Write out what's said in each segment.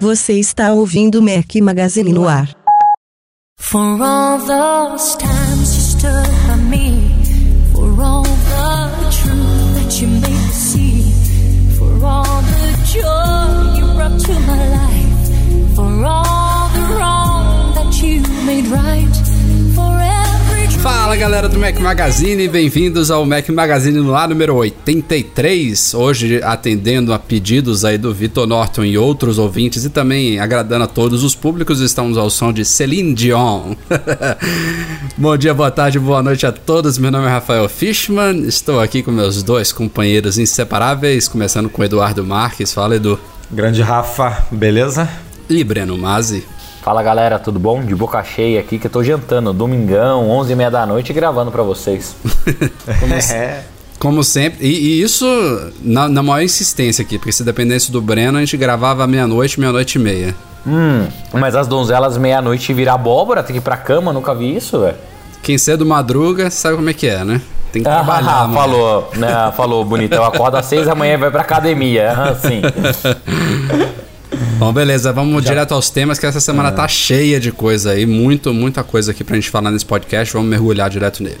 Você está ouvindo Mac Magazine no ar. For all those times you stood by me, for all Fala galera do Mac Magazine, bem-vindos ao Mac Magazine no ar número 83. Hoje atendendo a pedidos aí do Vitor Norton e outros ouvintes e também agradando a todos os públicos, estamos ao som de Celine Dion. Bom dia, boa tarde, boa noite a todos. Meu nome é Rafael Fishman, estou aqui com meus dois companheiros inseparáveis, começando com Eduardo Marques. Fala, Edu. Grande Rafa, beleza? E Breno Mazzi. Fala galera, tudo bom? De boca cheia aqui que eu tô jantando, domingão, 11 e meia da noite, gravando para vocês. como, é. como sempre, e, e isso na, na, maior insistência aqui, porque se dependesse do Breno, a gente gravava meia-noite, meia-noite e meia. Hum, mas as donzelas meia-noite virar abóbora, tem que ir pra cama, nunca vi isso, velho. Quem cedo madruga sabe como é que é, né? Tem que trabalhar. Ah, falou, né? Falou, bonito. Eu acordo às seis da manhã e vai pra academia. Assim. Bom, beleza, vamos Já. direto aos temas, que essa semana é. tá cheia de coisa aí, muito, muita coisa aqui pra gente falar nesse podcast, vamos mergulhar direto nele.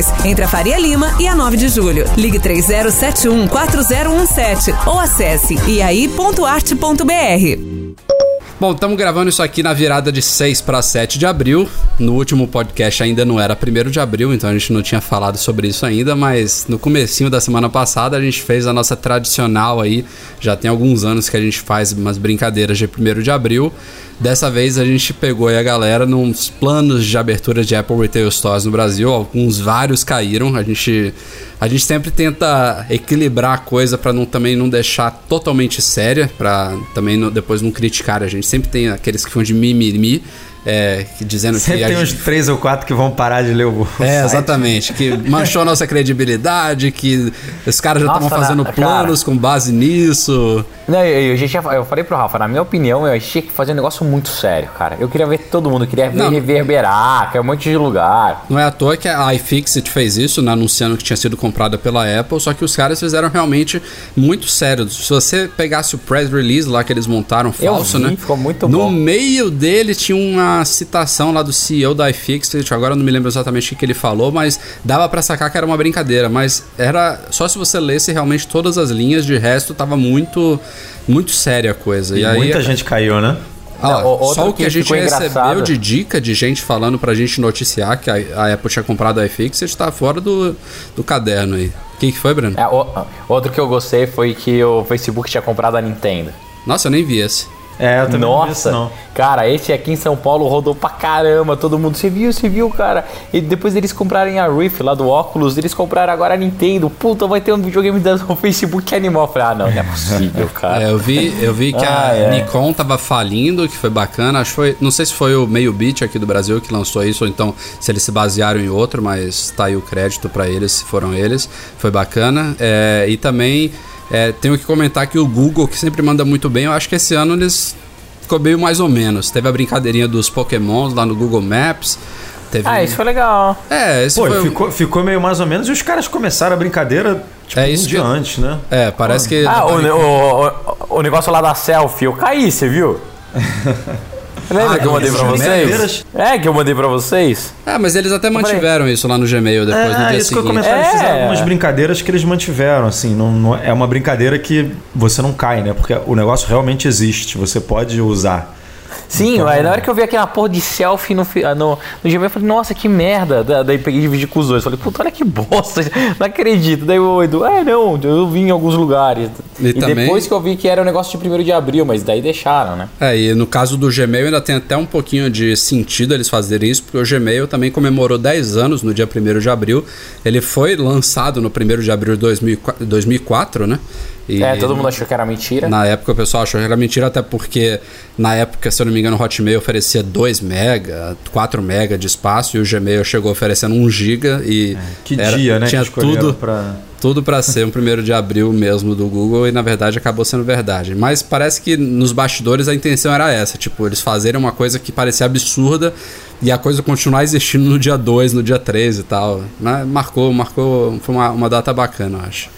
entre a Faria Lima e a 9 de julho. Ligue 3071 4017 ou acesse iai.arte.br. Bom, estamos gravando isso aqui na virada de 6 para 7 de abril. No último podcast ainda não era 1 de abril, então a gente não tinha falado sobre isso ainda, mas no comecinho da semana passada a gente fez a nossa tradicional aí, já tem alguns anos que a gente faz umas brincadeiras de 1 de abril. Dessa vez a gente pegou a galera nos planos de abertura de Apple Retail Stores no Brasil, alguns vários caíram. A gente a gente sempre tenta equilibrar a coisa para não também não deixar totalmente séria, para também não, depois não criticar a gente. Sempre tem aqueles que vão de mimimi, é, dizendo Sempre que. tem uns três ou quatro que vão parar de ler o. É, site. exatamente. Que manchou a nossa credibilidade, que os caras já estavam fazendo na, planos cara, com base nisso. Não, eu, eu, já, eu falei pro Rafa, na minha opinião, eu achei que fazer um negócio muito sério, cara. Eu queria ver todo mundo, queria ver não, reverberar, que é um monte de lugar. Não é à toa que a iFixit fez isso, né, anunciando que tinha sido comprada pela Apple, só que os caras fizeram realmente muito sério. Se você pegasse o press release lá que eles montaram falso, vi, né? Ficou muito no bom. No meio dele tinha uma citação lá do CEO da iFixit, agora eu não me lembro exatamente o que ele falou, mas dava para sacar que era uma brincadeira, mas era só se você lesse realmente todas as linhas, de resto tava muito muito séria a coisa. E, e muita aí, gente caiu, né? Ah, só o que, que a gente recebeu engraçado. de dica de gente falando pra gente noticiar que a, a Apple tinha comprado a iFixit está fora do, do caderno aí. O que, que foi, Breno? É, o, outro que eu gostei foi que o Facebook tinha comprado a Nintendo. Nossa, eu nem vi esse. É, eu também Nossa, não, isso, não. cara, esse aqui em São Paulo rodou pra caramba, todo mundo, você viu, você viu, cara? E depois eles comprarem a Rift lá do óculos, eles compraram agora a Nintendo, puta, vai ter um videogame do Facebook animal. Eu falei, ah, não, não é possível, cara. É, eu vi, eu vi que ah, a é. Nikon tava falindo, que foi bacana, acho que foi, não sei se foi o Meio Beat aqui do Brasil que lançou isso, ou então se eles se basearam em outro, mas tá aí o crédito para eles, se foram eles, foi bacana. É, e também é, tenho que comentar que o Google, que sempre manda muito bem, eu acho que esse ano eles ficou meio mais ou menos. Teve a brincadeirinha dos Pokémons lá no Google Maps. Teve ah, isso foi legal. É, isso Pô, foi... ficou, ficou meio mais ou menos e os caras começaram a brincadeira tipo, é isso um dia que... antes, né? É, parece que. Ah, o, o, o, o negócio lá da selfie, eu caí, você viu? Lembra ah, que eu mandei pra vocês? É, que eu mandei pra vocês. É, mas eles até mantiveram isso lá no Gmail depois, é, no dia isso seguinte. Que eu comentar, é. Eles fizeram algumas brincadeiras que eles mantiveram, assim. Não, não, é uma brincadeira que você não cai, né? Porque o negócio realmente existe, você pode usar. Sim, então... na hora que eu vi aquela porra de selfie no, no, no Gmail, eu falei, nossa, que merda. Daí peguei e dividi com os dois. Falei, puta, olha que bosta, não acredito. Daí o Edu, é, não, eu vi em alguns lugares. E, e também... depois que eu vi que era um negócio de 1 de abril, mas daí deixaram, né? É, e no caso do Gmail ainda tem até um pouquinho de sentido eles fazerem isso, porque o Gmail também comemorou 10 anos no dia 1 de abril. Ele foi lançado no 1 de abril de 2004, né? E é, todo mundo achou que era mentira. Na época o pessoal achou que era mentira, até porque na época, se eu não me engano, o Hotmail oferecia 2 mega, 4 mega de espaço e o Gmail chegou oferecendo 1 giga e é, que era, dia, né? Tinha tudo para tudo para ser um primeiro de abril mesmo do Google e na verdade acabou sendo verdade. Mas parece que nos bastidores a intenção era essa, tipo, eles fazerem uma coisa que parecia absurda e a coisa continuar existindo no dia 2, no dia 3 e tal. Mas marcou, marcou, foi uma, uma data bacana, eu acho.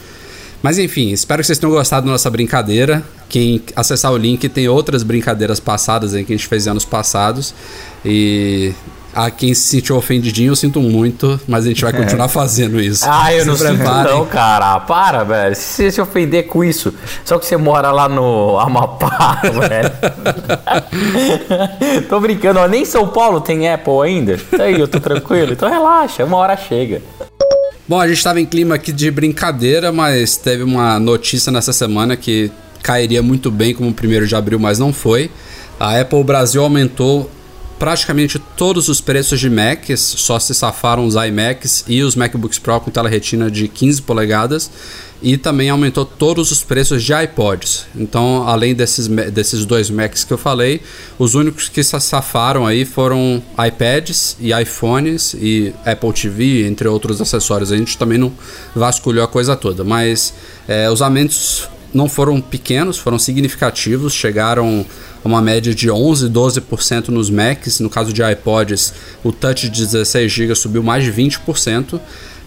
Mas enfim, espero que vocês tenham gostado da nossa brincadeira. Quem acessar o link tem outras brincadeiras passadas aí que a gente fez anos passados. E a quem se sentiu ofendidinho, eu sinto muito, mas a gente vai é. continuar fazendo isso. Ah, eu se não preparem. sinto não, cara. Para, velho. Se você se ofender com isso, só que você mora lá no Amapá, velho. tô brincando, ó. Nem São Paulo tem Apple ainda. Tá aí, eu tô tranquilo. Então relaxa, uma hora chega. Bom, a gente estava em clima aqui de brincadeira, mas teve uma notícia nessa semana que cairia muito bem como 1 de abril, mas não foi. A Apple Brasil aumentou praticamente todos os preços de Macs, só se safaram os iMacs e os MacBooks Pro com tela retina de 15 polegadas e também aumentou todos os preços de iPods. Então, além desses, desses dois Macs que eu falei, os únicos que se safaram aí foram iPads e iPhones e Apple TV, entre outros acessórios. A gente também não vasculhou a coisa toda, mas é, os aumentos não foram pequenos, foram significativos, chegaram uma média de 11, 12% nos Macs. No caso de iPods, o touch de 16 GB subiu mais de 20%.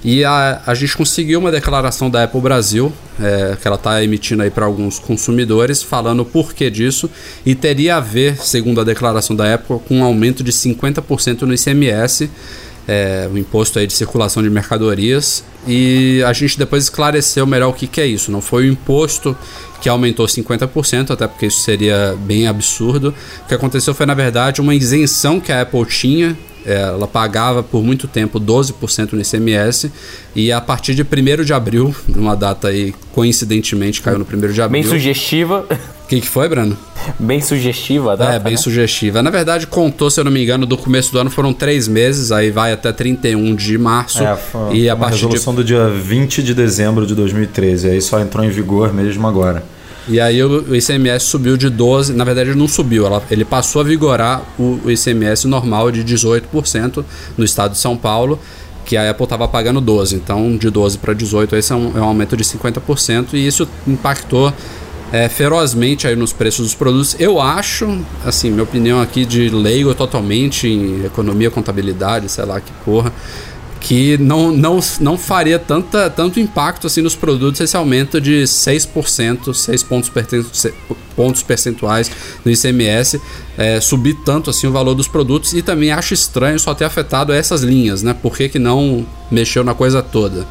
E a, a gente conseguiu uma declaração da Apple Brasil, é, que ela está emitindo aí para alguns consumidores, falando o porquê disso, e teria a ver, segundo a declaração da Apple, com um aumento de 50% no ICMS, é, o imposto aí de circulação de mercadorias, e a gente depois esclareceu melhor o que, que é isso. Não foi o imposto que aumentou 50%, até porque isso seria bem absurdo. O que aconteceu foi, na verdade, uma isenção que a Apple tinha ela pagava por muito tempo 12% no ICMS e a partir de 1 de abril, numa data aí coincidentemente caiu no 1 de abril. Bem sugestiva. O que, que foi, Brano? Bem sugestiva a data, É, bem né? sugestiva. Na verdade, contou, se eu não me engano, do começo do ano foram três meses, aí vai até 31 de março. É, foi e a partir resolução de... do dia 20 de dezembro de 2013. Aí só entrou em vigor mesmo agora. E aí o ICMS subiu de 12%, na verdade não subiu, ela, ele passou a vigorar o, o ICMS normal de 18% no estado de São Paulo, que a Apple estava pagando 12%. Então de 12% para 18% esse é um, é um aumento de 50% e isso impactou é, ferozmente aí nos preços dos produtos. Eu acho, assim, minha opinião aqui de leigo totalmente em economia, contabilidade, sei lá que porra que não, não, não faria tanta, tanto impacto assim nos produtos esse aumento de 6%, 6 pontos, pontos percentuais no ICMS, é, subir tanto assim o valor dos produtos e também acho estranho só ter afetado essas linhas, né? Por que, que não mexeu na coisa toda?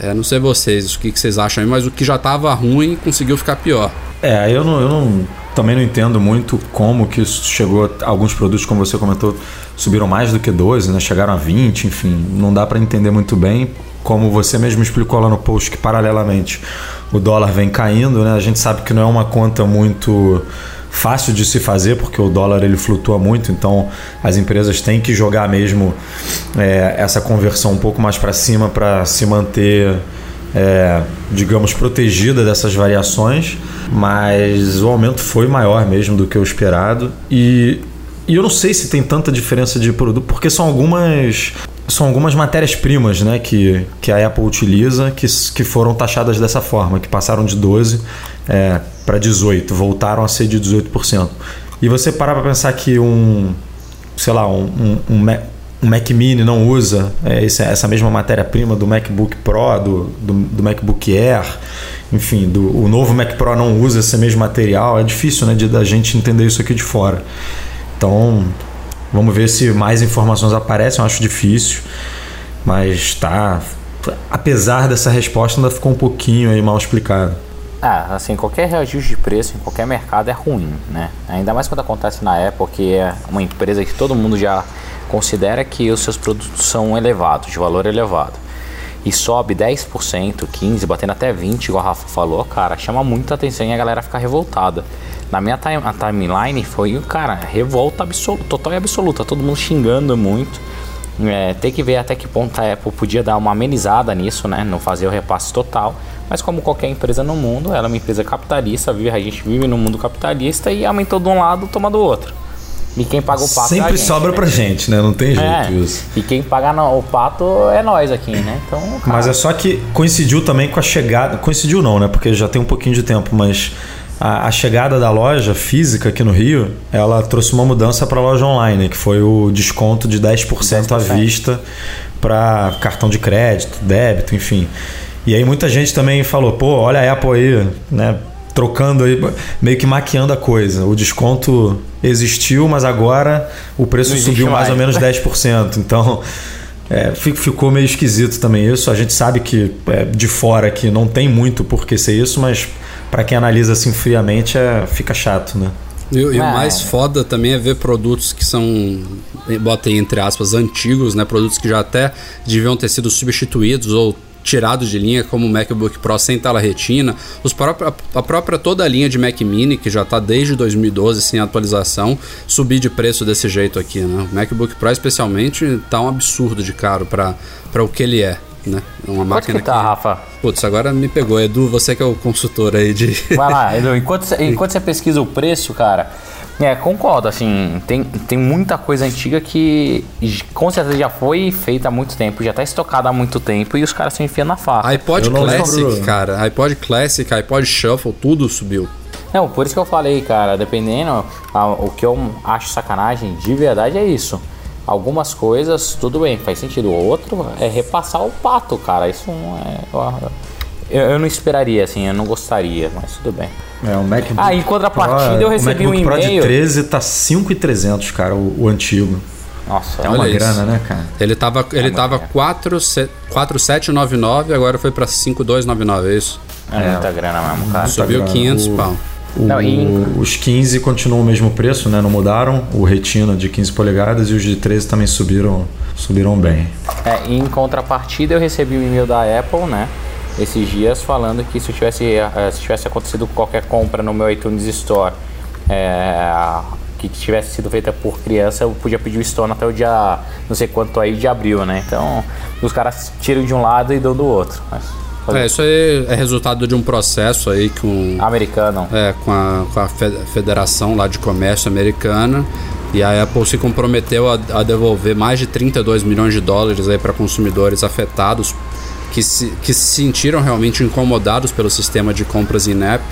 É, não sei vocês, o que, que vocês acham aí, mas o que já estava ruim conseguiu ficar pior. É, eu não, eu não também não entendo muito como que isso chegou. Alguns produtos, como você comentou, subiram mais do que 12, né? chegaram a 20, enfim, não dá para entender muito bem. Como você mesmo explicou lá no post, que paralelamente o dólar vem caindo, né? a gente sabe que não é uma conta muito fácil de se fazer porque o dólar ele flutua muito, então as empresas têm que jogar mesmo é, essa conversão um pouco mais para cima para se manter, é, digamos, protegida dessas variações. Mas o aumento foi maior mesmo do que o esperado e e eu não sei se tem tanta diferença de produto, porque são algumas são algumas matérias-primas né, que, que a Apple utiliza que, que foram taxadas dessa forma, que passaram de 12% é, para 18%, voltaram a ser de 18%. E você parar para pensar que um, sei lá, um, um, um, Um Mac Mini não usa é, essa mesma matéria-prima do MacBook Pro, do, do, do, MacBook Air, enfim, do, o novo Mac Pro não usa esse mesmo material, é difícil né, de da gente entender isso aqui de fora. Então, vamos ver se mais informações aparecem. Eu acho difícil, mas tá. Apesar dessa resposta, ainda ficou um pouquinho aí mal explicado. Ah, assim, qualquer reajuste de preço em qualquer mercado é ruim, né? Ainda mais quando acontece na Apple, que é uma empresa que todo mundo já considera que os seus produtos são elevados, de valor elevado. E sobe 10%, 15%, batendo até 20%, igual a Rafa falou, cara, chama muita atenção e a galera fica revoltada. Na minha time, timeline foi, cara, revolta absoluta, total e absoluta, todo mundo xingando muito. É, tem que ver até que ponto a Apple podia dar uma amenizada nisso, né? Não fazer o repasse total. Mas como qualquer empresa no mundo, ela é uma empresa capitalista, vive, a gente vive no mundo capitalista e aumentou de um lado, toma do outro. E quem paga o pato é Sempre gente, sobra né? pra gente, né? Não tem jeito É, isso. e quem paga o pato é nós aqui, né? Então, cara, Mas é só que coincidiu também com a chegada. Coincidiu não, né? Porque já tem um pouquinho de tempo, mas a, a chegada da loja física aqui no Rio, ela trouxe uma mudança para a loja online, que foi o desconto de 10%, à 10%. vista para cartão de crédito, débito, enfim. E aí muita gente também falou, pô, olha a Apple aí, né? Trocando aí, meio que maquiando a coisa. O desconto existiu, mas agora o preço subiu mais mais. ou menos 10%. Então, é, fi- ficou meio esquisito também isso. A gente sabe que é, de fora que não tem muito por que ser isso, mas para quem analisa assim friamente é, fica chato, né? E, e o É. mais foda também é ver produtos que são, botei entre aspas, antigos, né? Produtos que já até deviam ter sido substituídos ou tirados de linha, como o MacBook Pro sem tela retina, os própria, a própria toda a linha de Mac Mini, que já está desde 2012 sem atualização, subir de preço desse jeito aqui, né? O MacBook Pro especialmente tá um absurdo de caro para o que ele é, né? É Uma quanto máquina que tá, Rafa? Putz, agora me pegou. Edu, você que é o consultor aí de... Vai lá, Edu, enquanto, enquanto você pesquisa o preço, cara, é, concordo, assim, tem, tem muita coisa antiga que com certeza já foi feita há muito tempo, já tá estocada há muito tempo e os caras estão enfiando na faca. iPod Classic, lembro. cara. iPod Classic, iPod Shuffle, tudo subiu. Não, por isso que eu falei, cara, dependendo, a- o que eu acho sacanagem de verdade é isso. Algumas coisas, tudo bem, faz sentido. O outro é repassar o pato, cara. Isso não é. Eu, eu não esperaria, assim, eu não gostaria, mas tudo bem. É, o MacBook Ah, em contrapartida, Pro, eu recebi o um MacBook Pro de e-mail. 13 tá 5,300, cara, o, o antigo. Nossa, É uma isso. grana, né, cara? Ele tava, ele tava é. 4, se- 4,799, agora foi pra 5,299, é isso? é muita grana mesmo, cara. Subiu grana. 500 O- pau. O- Não, Os 15 continuam o mesmo preço, né? Não mudaram. O Retina de 15 polegadas e os de 13 também subiram, subiram bem. É, em contrapartida, eu recebi um e-mail da Apple, né? Esses dias falando que se tivesse, eh, se tivesse acontecido qualquer compra no meu iTunes Store eh, que tivesse sido feita por criança, eu podia pedir o Store até o dia não sei quanto aí de abril, né? Então os caras tiram de um lado e dão do outro. Mas, É, isso aí é resultado de um processo aí com, Americano. é, com, a, com a fe- Federação lá de Comércio Americana. E a Apple se comprometeu a, a devolver mais de 32 milhões de dólares aí para consumidores afetados que se, que se sentiram realmente incomodados pelo sistema de compras in-app.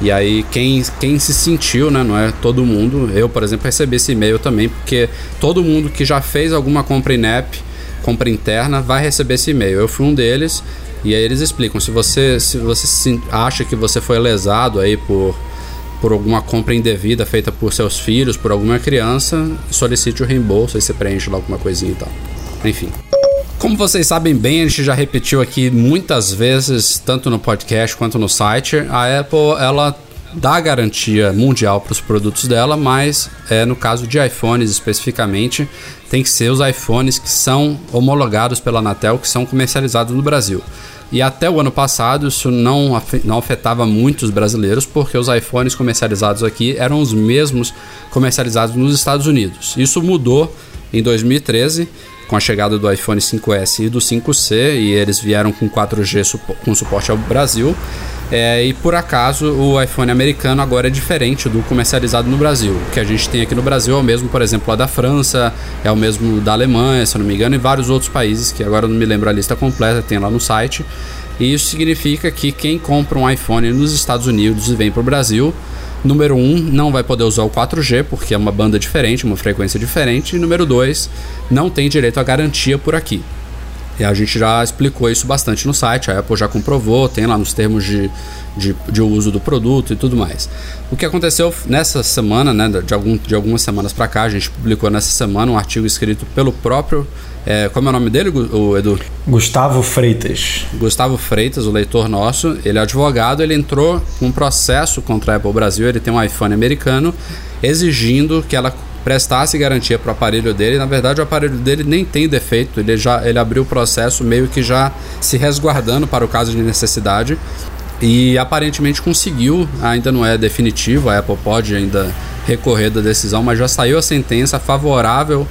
E aí quem, quem se sentiu, né, não é todo mundo. Eu, por exemplo, recebi esse e-mail também, porque todo mundo que já fez alguma compra in-app, compra interna, vai receber esse e-mail. Eu fui um deles e aí eles explicam se você se você acha que você foi lesado aí por por alguma compra indevida feita por seus filhos, por alguma criança, solicite o reembolso, aí você preenche lá alguma coisinha e tal. Enfim. Como vocês sabem bem, a gente já repetiu aqui muitas vezes, tanto no podcast quanto no site, a Apple ela dá garantia mundial para os produtos dela, mas é, no caso de iPhones especificamente, tem que ser os iPhones que são homologados pela Anatel, que são comercializados no Brasil. E até o ano passado isso não, não afetava muitos brasileiros, porque os iPhones comercializados aqui eram os mesmos comercializados nos Estados Unidos. Isso mudou em 2013 com a chegada do iPhone 5S e do 5C, e eles vieram com 4G supo- com suporte ao Brasil. É, e por acaso o iPhone americano agora é diferente do comercializado no Brasil. O que a gente tem aqui no Brasil é o mesmo, por exemplo, lá da França, é o mesmo da Alemanha, se eu não me engano, e vários outros países que agora não me lembro a lista completa, tem lá no site. E isso significa que quem compra um iPhone nos Estados Unidos e vem para o Brasil, número 1, um, não vai poder usar o 4G, porque é uma banda diferente, uma frequência diferente. E número 2, não tem direito à garantia por aqui. E a gente já explicou isso bastante no site, a Apple já comprovou, tem lá nos termos de, de, de uso do produto e tudo mais. O que aconteceu nessa semana, né, de, algum, de algumas semanas para cá, a gente publicou nessa semana um artigo escrito pelo próprio. É, como é o nome dele, o Edu? Gustavo Freitas. Gustavo Freitas, o leitor nosso, ele é advogado, ele entrou com um processo contra a Apple Brasil, ele tem um iPhone americano, exigindo que ela prestasse garantia para o aparelho dele. Na verdade, o aparelho dele nem tem defeito, ele já ele abriu o processo meio que já se resguardando para o caso de necessidade. E aparentemente conseguiu, ainda não é definitivo, a Apple pode ainda recorrer da decisão, mas já saiu a sentença favorável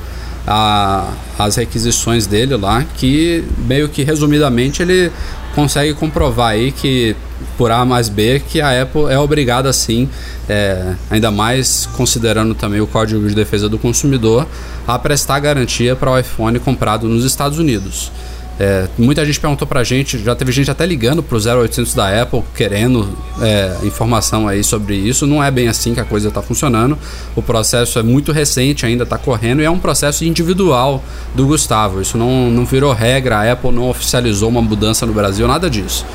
às requisições dele lá, que meio que resumidamente ele consegue comprovar aí que por A mais B que a Apple é obrigada sim, é, ainda mais considerando também o Código de Defesa do Consumidor, a prestar garantia para o iPhone comprado nos Estados Unidos. É, muita gente perguntou pra gente, já teve gente até ligando pro 0800 da Apple querendo é, informação aí sobre isso. Não é bem assim que a coisa está funcionando. O processo é muito recente, ainda está correndo e é um processo individual do Gustavo. Isso não, não virou regra, a Apple não oficializou uma mudança no Brasil, nada disso.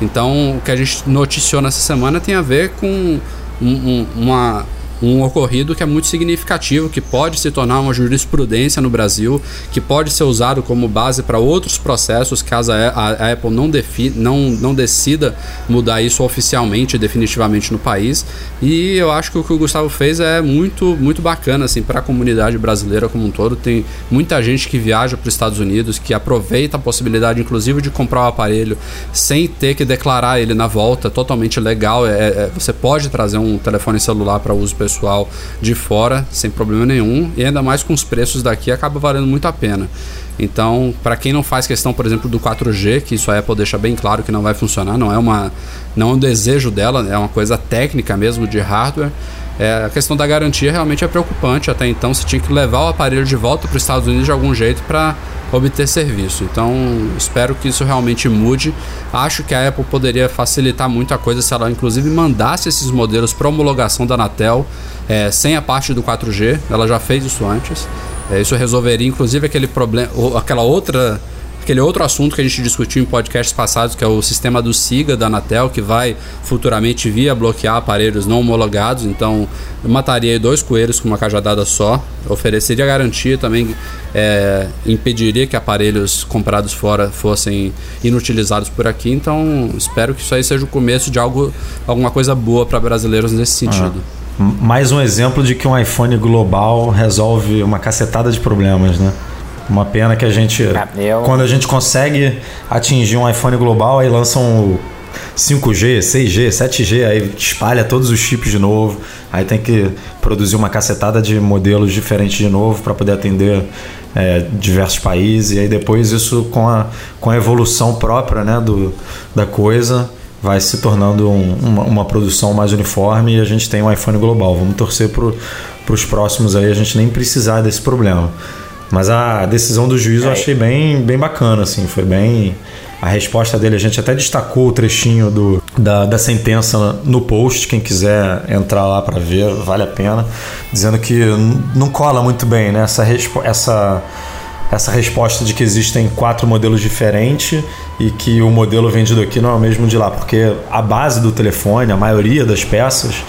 Então, o que a gente noticiou nessa semana tem a ver com um, um, uma um ocorrido que é muito significativo, que pode se tornar uma jurisprudência no Brasil, que pode ser usado como base para outros processos, caso a, Apple não, defi, não, não decida mudar isso oficialmente, definitivamente no país. E eu acho que o que o Gustavo fez é muito, muito bacana assim, para a comunidade brasileira como um todo. Tem muita gente que viaja para os Estados Unidos, que aproveita a possibilidade, inclusive, de comprar o aparelho sem ter que declarar ele na volta, totalmente legal. É, é você pode trazer um telefone celular para uso pessoal pessoal de fora sem problema nenhum e ainda mais com os preços daqui acaba valendo muito a pena. Então, para quem não faz questão, por exemplo, do 4G, que isso a Apple deixa bem claro que não vai funcionar, não é uma não é um desejo dela, é uma coisa técnica mesmo de hardware. É, a questão da garantia realmente é preocupante. Até então, você tinha que levar o aparelho de volta para os Estados Unidos de algum jeito para obter serviço. Então, espero que isso realmente mude. Acho que a Apple poderia facilitar muito a coisa se ela, inclusive, mandasse esses modelos para homologação da Anatel é, sem a parte do 4G. Ela já fez isso antes. É, isso resolveria, inclusive, aquele problema, aquela outra aquele outro assunto que a gente discutiu em podcasts passados, que é o sistema do SIGA da Anatel, que vai futuramente vir a bloquear aparelhos não homologados. Então, mataria dois coelhos com uma cajadada só, ofereceria garantia também, é, impediria que aparelhos comprados fora fossem inutilizados por aqui. Então, espero que isso aí seja o começo de algo, alguma coisa boa para brasileiros nesse sentido. Ah, mais um exemplo de que um iPhone global resolve uma cacetada de problemas, né? Uma pena que a gente. Ah, eu... Quando a gente consegue atingir um iPhone global, aí lançam o 5G, 6G, 7G, aí espalha todos os chips de novo. Aí tem que produzir uma cacetada de modelos diferentes de novo para poder atender é, diversos países. E aí depois isso com a, com a evolução própria né, do, da coisa vai se tornando um, uma, uma, produção mais uniforme e a gente tem um iPhone global. Vamos torcer para os próximos aí a gente nem precisar desse problema. Mas a decisão do juiz eu é. achei bem, bem bacana, assim, foi bem. A resposta dele, a gente até destacou o trechinho do, da, da sentença no post, quem quiser entrar lá para ver, vale a pena, dizendo que não cola muito bem né? essa, essa, essa resposta de que existem quatro modelos diferentes e que o modelo vendido aqui não é o mesmo de lá, porque a base do telefone, a maioria das peças,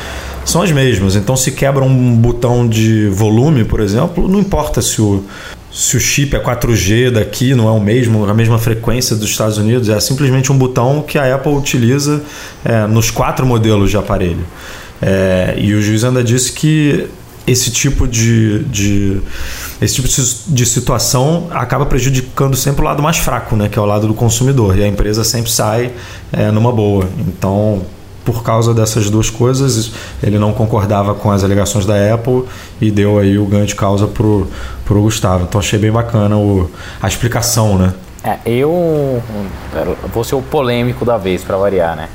são as mesmas. Então, se quebra um botão de volume, por exemplo, não importa se o, se o chip é 4G daqui, não é o mesmo, a mesma frequência dos Estados Unidos, é simplesmente um botão que a Apple utiliza é, nos quatro modelos de aparelho. É, e o juiz ainda disse que esse tipo de, de, esse tipo de situação acaba prejudicando sempre o lado mais fraco, né, que é o lado do consumidor. E a empresa sempre sai é, numa boa. Então, por causa dessas duas coisas, ele não concordava com as alegações da Apple e deu aí o ganho de causa pro, pro Gustavo. Então achei bem bacana o, a explicação, né? É, eu vou ser o polêmico da vez para variar, né?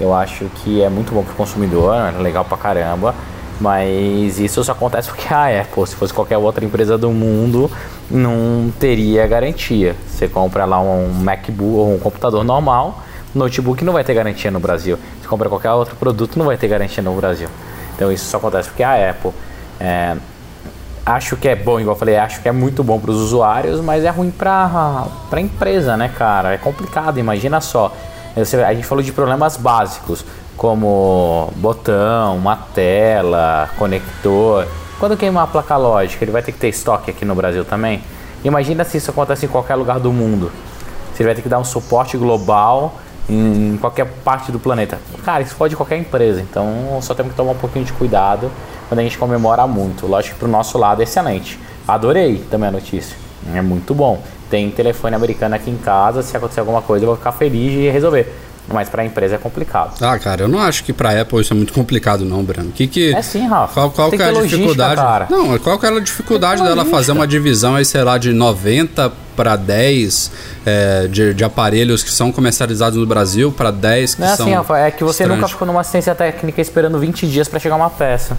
Eu acho que é muito bom pro consumidor, é legal pra caramba, mas isso só acontece porque a Apple, se fosse qualquer outra empresa do mundo, não teria garantia. Você compra lá um MacBook ou um computador normal, notebook não vai ter garantia no Brasil. Se compra qualquer outro produto, não vai ter garantia no Brasil. Então isso só acontece porque a Apple é, acho que é bom, igual eu falei, acho que é muito bom para os usuários, mas é ruim para a empresa, né, cara? É complicado, imagina só. A gente falou de problemas básicos, como botão, uma tela, conector. Quando queimar a placa lógica, ele vai ter que ter estoque aqui no Brasil também? Imagina se isso acontece em qualquer lugar do mundo. Você vai ter que dar um suporte global em qualquer parte do planeta. Cara, isso pode qualquer empresa, então só temos que tomar um pouquinho de cuidado quando a gente comemora muito. Lógico que pro nosso lado é excelente. Adorei também a notícia. É muito bom. Tem telefone americano aqui em casa, se acontecer alguma coisa eu vou ficar feliz de resolver. Mas para a empresa é complicado. Ah, cara, eu não acho que para Apple isso é muito complicado, não, Breno. Que que, é sim, Rafa. Qual, qual que é a dificuldade? Cara. Não, qual que é a dificuldade dela fazer uma divisão aí, sei lá, de 90 para 10 é, de, de, aparelhos que são comercializados no Brasil para 10 que não é assim, são. Rafa, é que você nunca ficou numa assistência técnica esperando 20 dias para chegar uma peça.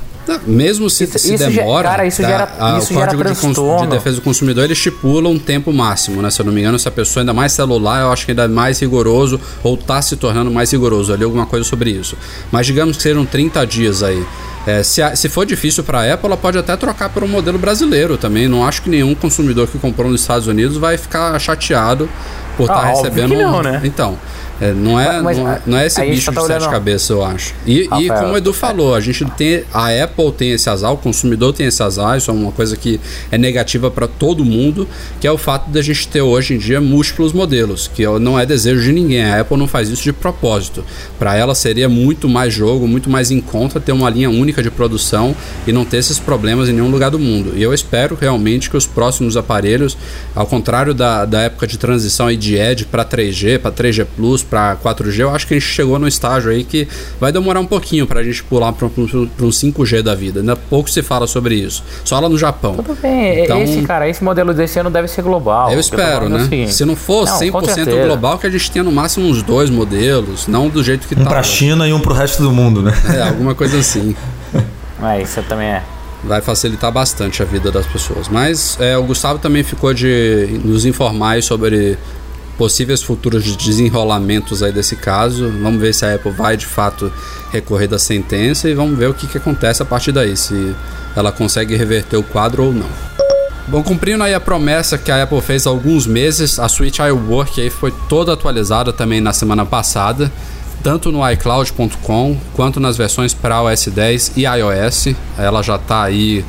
Mesmo se, isso, se demora, cara, isso tá, gera, a, isso o Código de, de, Defesa do Consumidor ele estipula um tempo máximo, né? Se eu não me engano, se a pessoa ainda mais celular, eu acho que ainda é mais rigoroso ou está se tornando mais rigoroso. Ali alguma coisa sobre isso. Mas digamos que sejam 30 dias aí. É, se, se for difícil para a Apple, ela pode até trocar por um modelo brasileiro também. Não acho que nenhum consumidor que comprou nos Estados Unidos vai ficar chateado por estar ah, tá recebendo. Não, né? Então, é, não, é, mas, não, não, é esse bicho tá de olhando... sete cabeças, eu acho. E, Rafael, e como o Edu falou, a gente tem. A Apple tem esse azar, o consumidor tem esse azar, isso é uma coisa que é negativa para todo mundo, que é o fato de a gente ter hoje em dia múltiplos modelos, que não é desejo de ninguém. A Apple não faz isso de propósito. Para ela seria muito mais jogo, muito mais em conta ter uma linha única de produção e não ter esses problemas em nenhum lugar do mundo. E eu espero realmente que os próximos aparelhos, ao contrário da, da época de transição aí de Edge para 3G, para 3G Plus, para 4G, eu acho que a gente chegou no estágio aí que vai demorar um pouquinho para a gente pular para um 5G da vida. Ainda pouco se fala sobre isso. Só lá no Japão. Tudo bem. Então, esse, cara, esse modelo desse ano deve ser global. Eu espero, né? Assim. Se não for não, 100% global, que a gente tenha no máximo uns dois modelos, não do jeito que um tá. Um para a China e um para o resto do mundo, né? É, alguma coisa assim. é, isso também é vai facilitar bastante a vida das pessoas. Mas é, o Gustavo também ficou de nos informar sobre possíveis futuros desenrolamentos aí desse caso. Vamos ver se a Apple vai de fato recorrer da sentença e vamos ver o que, que acontece a partir daí, se ela consegue reverter o quadro ou não. Bom, cumprindo aí a promessa que a Apple fez há alguns meses, a Switch iWork aí foi toda atualizada também na semana passada, tanto no iCloud.com quanto nas versões para iOS 10 e iOS. Ela já está aí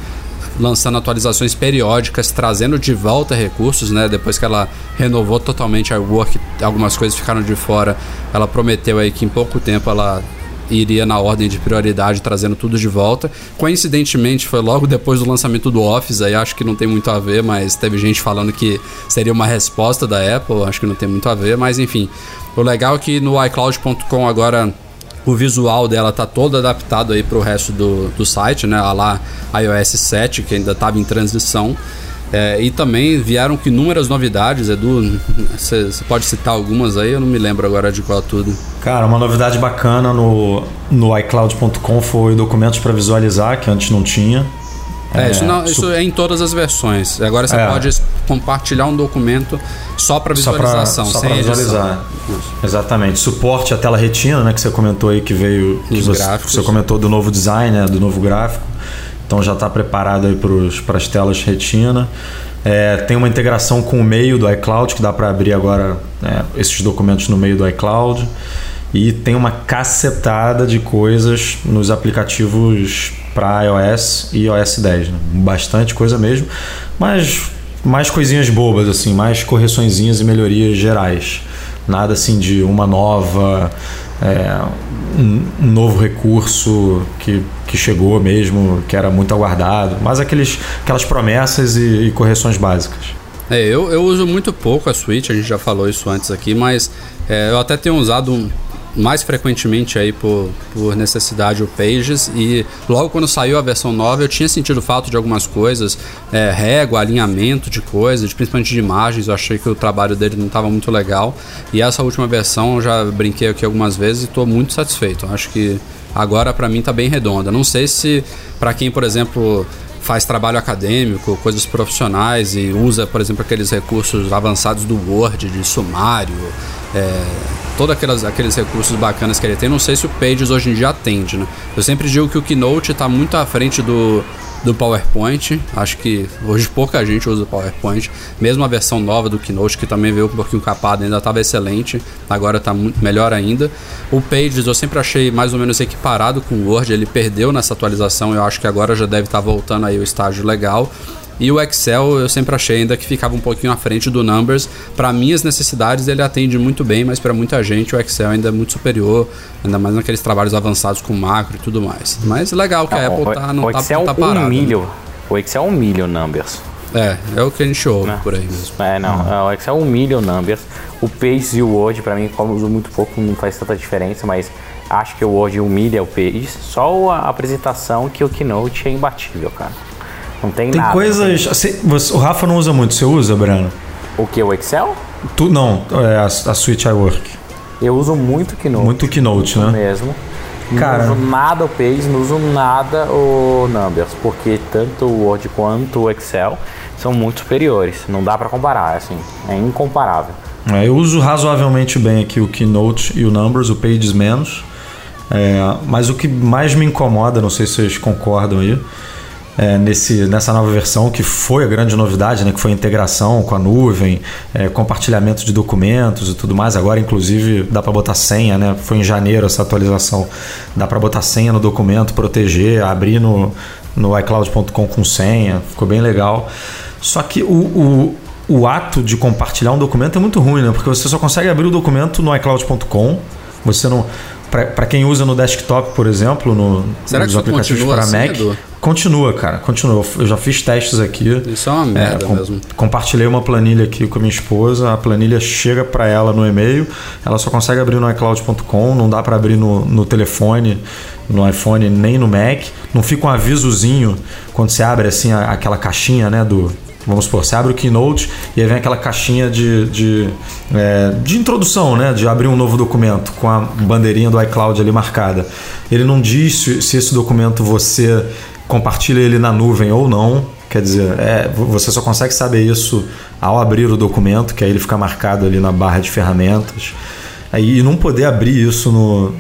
lançando atualizações periódicas, trazendo de volta recursos, né? Depois que ela renovou totalmente a Work, algumas coisas ficaram de fora. Ela prometeu aí que em pouco tempo ela iria na ordem de prioridade, trazendo tudo de volta. Coincidentemente, foi logo depois do lançamento do Office, aí acho que não tem muito a ver, mas teve gente falando que seria uma resposta da Apple, acho que não tem muito a ver, mas enfim. O legal é que no iCloud.com agora o visual dela tá todo adaptado aí o resto do, do site, né? A lá iOS 7, que ainda estava em transição. É, e também vieram com inúmeras novidades, Edu. Você pode citar algumas aí? Eu não me lembro agora de qual tudo. Cara, uma novidade bacana no, no iCloud.com foi documentos para visualizar, que antes não tinha. É, isso, não, isso é em todas as versões. Agora você é. pode compartilhar um documento só para visualização, só para visualizar. Exatamente. Suporte à tela retina, né, que você comentou aí que veio, que você, você, comentou do novo design, né, do novo gráfico. Então já está preparado aí para as telas retina. É, tem uma integração com o meio do iCloud que dá para abrir agora é, esses documentos no meio do iCloud. E tem uma cacetada de coisas nos aplicativos para iOS e iOS 10. Né? Bastante coisa mesmo, mas mais coisinhas bobas, assim, mais correçõezinhas e melhorias gerais. Nada assim de uma nova. É, um, novo recurso que, que chegou mesmo, que era muito aguardado, mas aqueles, aquelas promessas e, e correções básicas. É, eu, eu uso muito pouco a Switch, a gente já falou isso antes aqui, mas é, eu até tenho usado um, mais frequentemente aí por, por necessidade o Pages. E logo quando saiu a versão nova eu tinha sentido falta de algumas coisas, é, régua, alinhamento de coisas, principalmente de imagens, eu achei que o trabalho dele não estava muito legal. E essa última versão eu já brinquei aqui algumas vezes e estou muito satisfeito, acho que agora para mim está bem redonda, não sei se para quem por exemplo faz trabalho acadêmico, coisas profissionais e usa, por exemplo, aqueles recursos avançados do Word, de sumário, é, todos aqueles, aqueles recursos bacanas que ele tem. Não sei se o Pages hoje em dia atende, né? Eu sempre digo que o Keynote está muito à frente do, do PowerPoint. Acho que hoje pouca gente usa o PowerPoint. Mesmo a versão nova do Keynote, que também veio um pouquinho capado, ainda estava excelente. Agora está melhor ainda. O Pages eu sempre achei mais ou menos equiparado com o Word. Ele perdeu nessa atualização. Eu acho que agora já deve estar tá voltando aí o estágio legal. E o Excel eu sempre achei ainda que ficava um pouquinho à frente do Numbers. Para minhas necessidades ele atende muito bem, mas para muita gente o Excel ainda é muito superior, ainda mais naqueles trabalhos avançados com macro e tudo mais. Mas legal que não, a Apple tá, não o tá, Excel tá parada. Humilha, né? O Excel humilha o Numbers. É, é o que a gente ouve Não. por aí mesmo. É, não. Hum. O Excel humilha o Numbers. O Pages e o Word, pra mim, como eu uso muito pouco, não faz tanta diferença, mas acho que o Word humilha o Pages. Só a apresentação que o Keynote é imbatível, cara. Não tem, Tem nada. coisas. você- você- o Rafa não usa muito, você usa, Breno? O que? O Excel? Tu, não, é a, a Switch iWork. Eu uso muito o Keynote. Muito Keynote, né? mesmo. Cara. Não uso nada o Pages, não uso nada o Numbers, porque tanto o Word quanto o Excel são muito superiores. Não dá pra comparar, assim, é incomparável. É, eu uso razoavelmente bem aqui o Keynote e o Numbers, o Pages menos. É, mas o que mais me incomoda, não sei se vocês concordam aí, é, nesse, nessa nova versão, que foi a grande novidade, né, que foi a integração com a nuvem, é, compartilhamento de documentos e tudo mais. Agora, inclusive, dá para botar senha, né? Foi em janeiro essa atualização. Dá para botar senha no documento, proteger, abrir no, no iCloud.com com senha. Ficou bem legal. Só que o, o, o ato de compartilhar um documento é muito ruim, né? Porque você só consegue abrir o documento no iCloud.com. Você não. Para quem usa no desktop, por exemplo, no, Será nos aplicativos continua para assim, Mac, Edu? continua, cara. Continua. Eu já fiz testes aqui. Isso é uma merda com- mesmo. Compartilhei uma planilha aqui com a minha esposa. A planilha chega para ela no e-mail. Ela só consegue abrir no iCloud.com. Não dá para abrir no, no telefone, no iPhone nem no Mac. Não fica um avisozinho quando você abre assim a- aquela caixinha, né? Do vamos supor, você abre o Keynote e aí vem aquela caixinha de, de, é, de introdução, né? De abrir um novo documento com a bandeirinha do iCloud ali marcada. Ele não diz se, se esse documento você compartilha ele na nuvem ou não. Quer dizer, é, você só consegue saber isso ao abrir o documento, que aí ele fica marcado ali na barra de ferramentas. Aí, e não poder abrir isso no,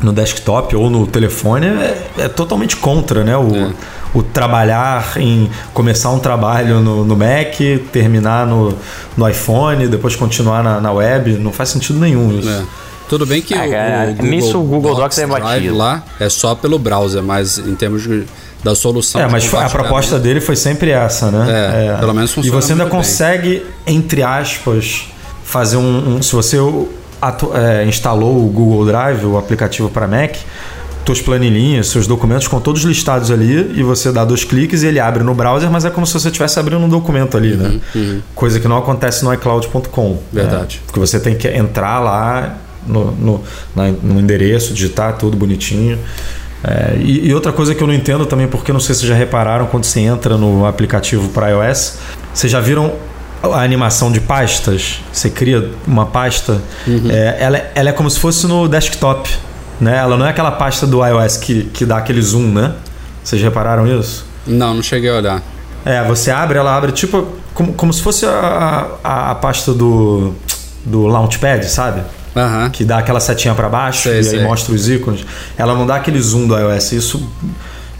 no desktop ou no telefone é, é totalmente contra, né? O, É. o trabalhar em começar um trabalho no, no Mac, terminar no, no iPhone, depois continuar na, na web, não faz sentido nenhum isso. É. Tudo bem que É, o, é, o Google, nisso o Google Docs é Drive batido. lá é só pelo browser, mas em termos de, da solução. É, mas a proposta compartilhamento- dele foi sempre essa, né? É, pelo menos E funciona você ainda muito bem. consegue, entre aspas, fazer um. um- se você atu- é, instalou o Google Drive, o aplicativo para Mac, suas planilhinhas, seus documentos com todos listados ali, e você dá dois cliques e ele abre no browser, mas é como se você estivesse abrindo um documento ali, né? Coisa que não acontece no iCloud.com. Uhum, Verdade. Né? Porque você tem que entrar lá no, no, na- no endereço, digitar tudo bonitinho. É, e, e outra coisa que eu não entendo também, porque não sei se vocês já repararam quando você entra no aplicativo para iOS, vocês já viram a animação de pastas? Você cria uma pasta, é, ela, é- ela é como se fosse no desktop. Né? Ela não é aquela pasta do iOS que, que dá aquele zoom, né? Vocês repararam isso? Não, não cheguei a olhar. É, você abre, ela abre tipo como, como se fosse a, a, a pasta do, do Launchpad, sabe? Aham. que dá aquela setinha para baixo Sei, e sei. aí mostra os ícones. Ela não dá aquele zoom do iOS. Isso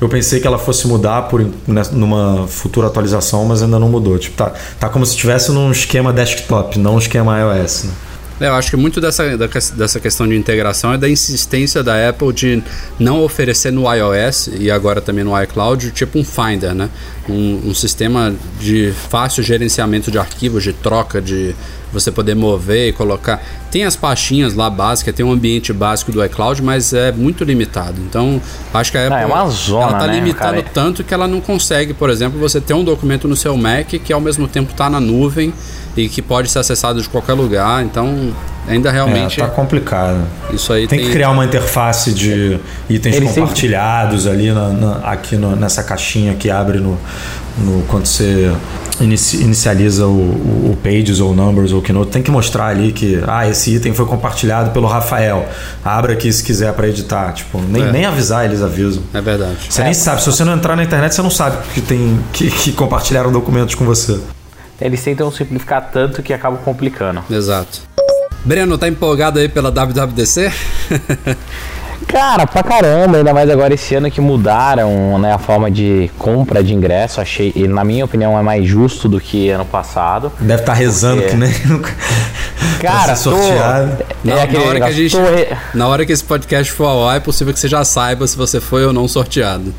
eu pensei que ela fosse mudar por né, numa futura atualização, mas ainda não mudou. Tipo, tá, tá como se estivesse num esquema desktop, não um esquema iOS. Né? É, Eu acho que muito dessa, dessa questão de integração é da insistência da Apple de não oferecer no iOS e agora também no iCloud tipo um Finder, né? Um, um sistema de fácil gerenciamento de arquivos, de troca, de você poder mover e colocar. Tem as pastinhas lá básicas, tem um ambiente básico do iCloud, mas é muito limitado. Então, acho que a Não, Apple é uma zona, ela tá né, limitando tanto que ela não consegue, por exemplo, você ter um documento no seu Mac que ao mesmo tempo está na nuvem e que pode ser acessado de qualquer lugar. Então, ainda É, realmente tá complicado. isso aí Tem que criar uma interface de itens Ele sempre- compartilhados ali na, na- aqui no- nessa caixinha que abre no, no- quando você inici- inicializa o, o, Pages ou o Numbers ou o Keynote. Tem que mostrar ali que ah, esse item foi compartilhado pelo Rafael. Abra aqui se quiser para editar. Tipo, nem, É. nem avisar eles avisam. É verdade. Você nem sabe. Se você não entrar na internet, você não sabe que tem que, que compartilharam documentos com você. Eles tentam simplificar tanto que acabam complicando. Exato. Breno, tá empolgado aí pela WWDC? Cara, pra caramba, ainda mais agora esse ano que mudaram né, a forma de compra de ingresso. Achei, e na minha opinião, é mais justo do que ano passado. Deve estar rezando Porque- que nem. Cara, ser sorteado. Tô, Na, é na hora que a gente, tô na hora que esse podcast for ao ar, é possível que você já saiba se você foi ou não sorteado.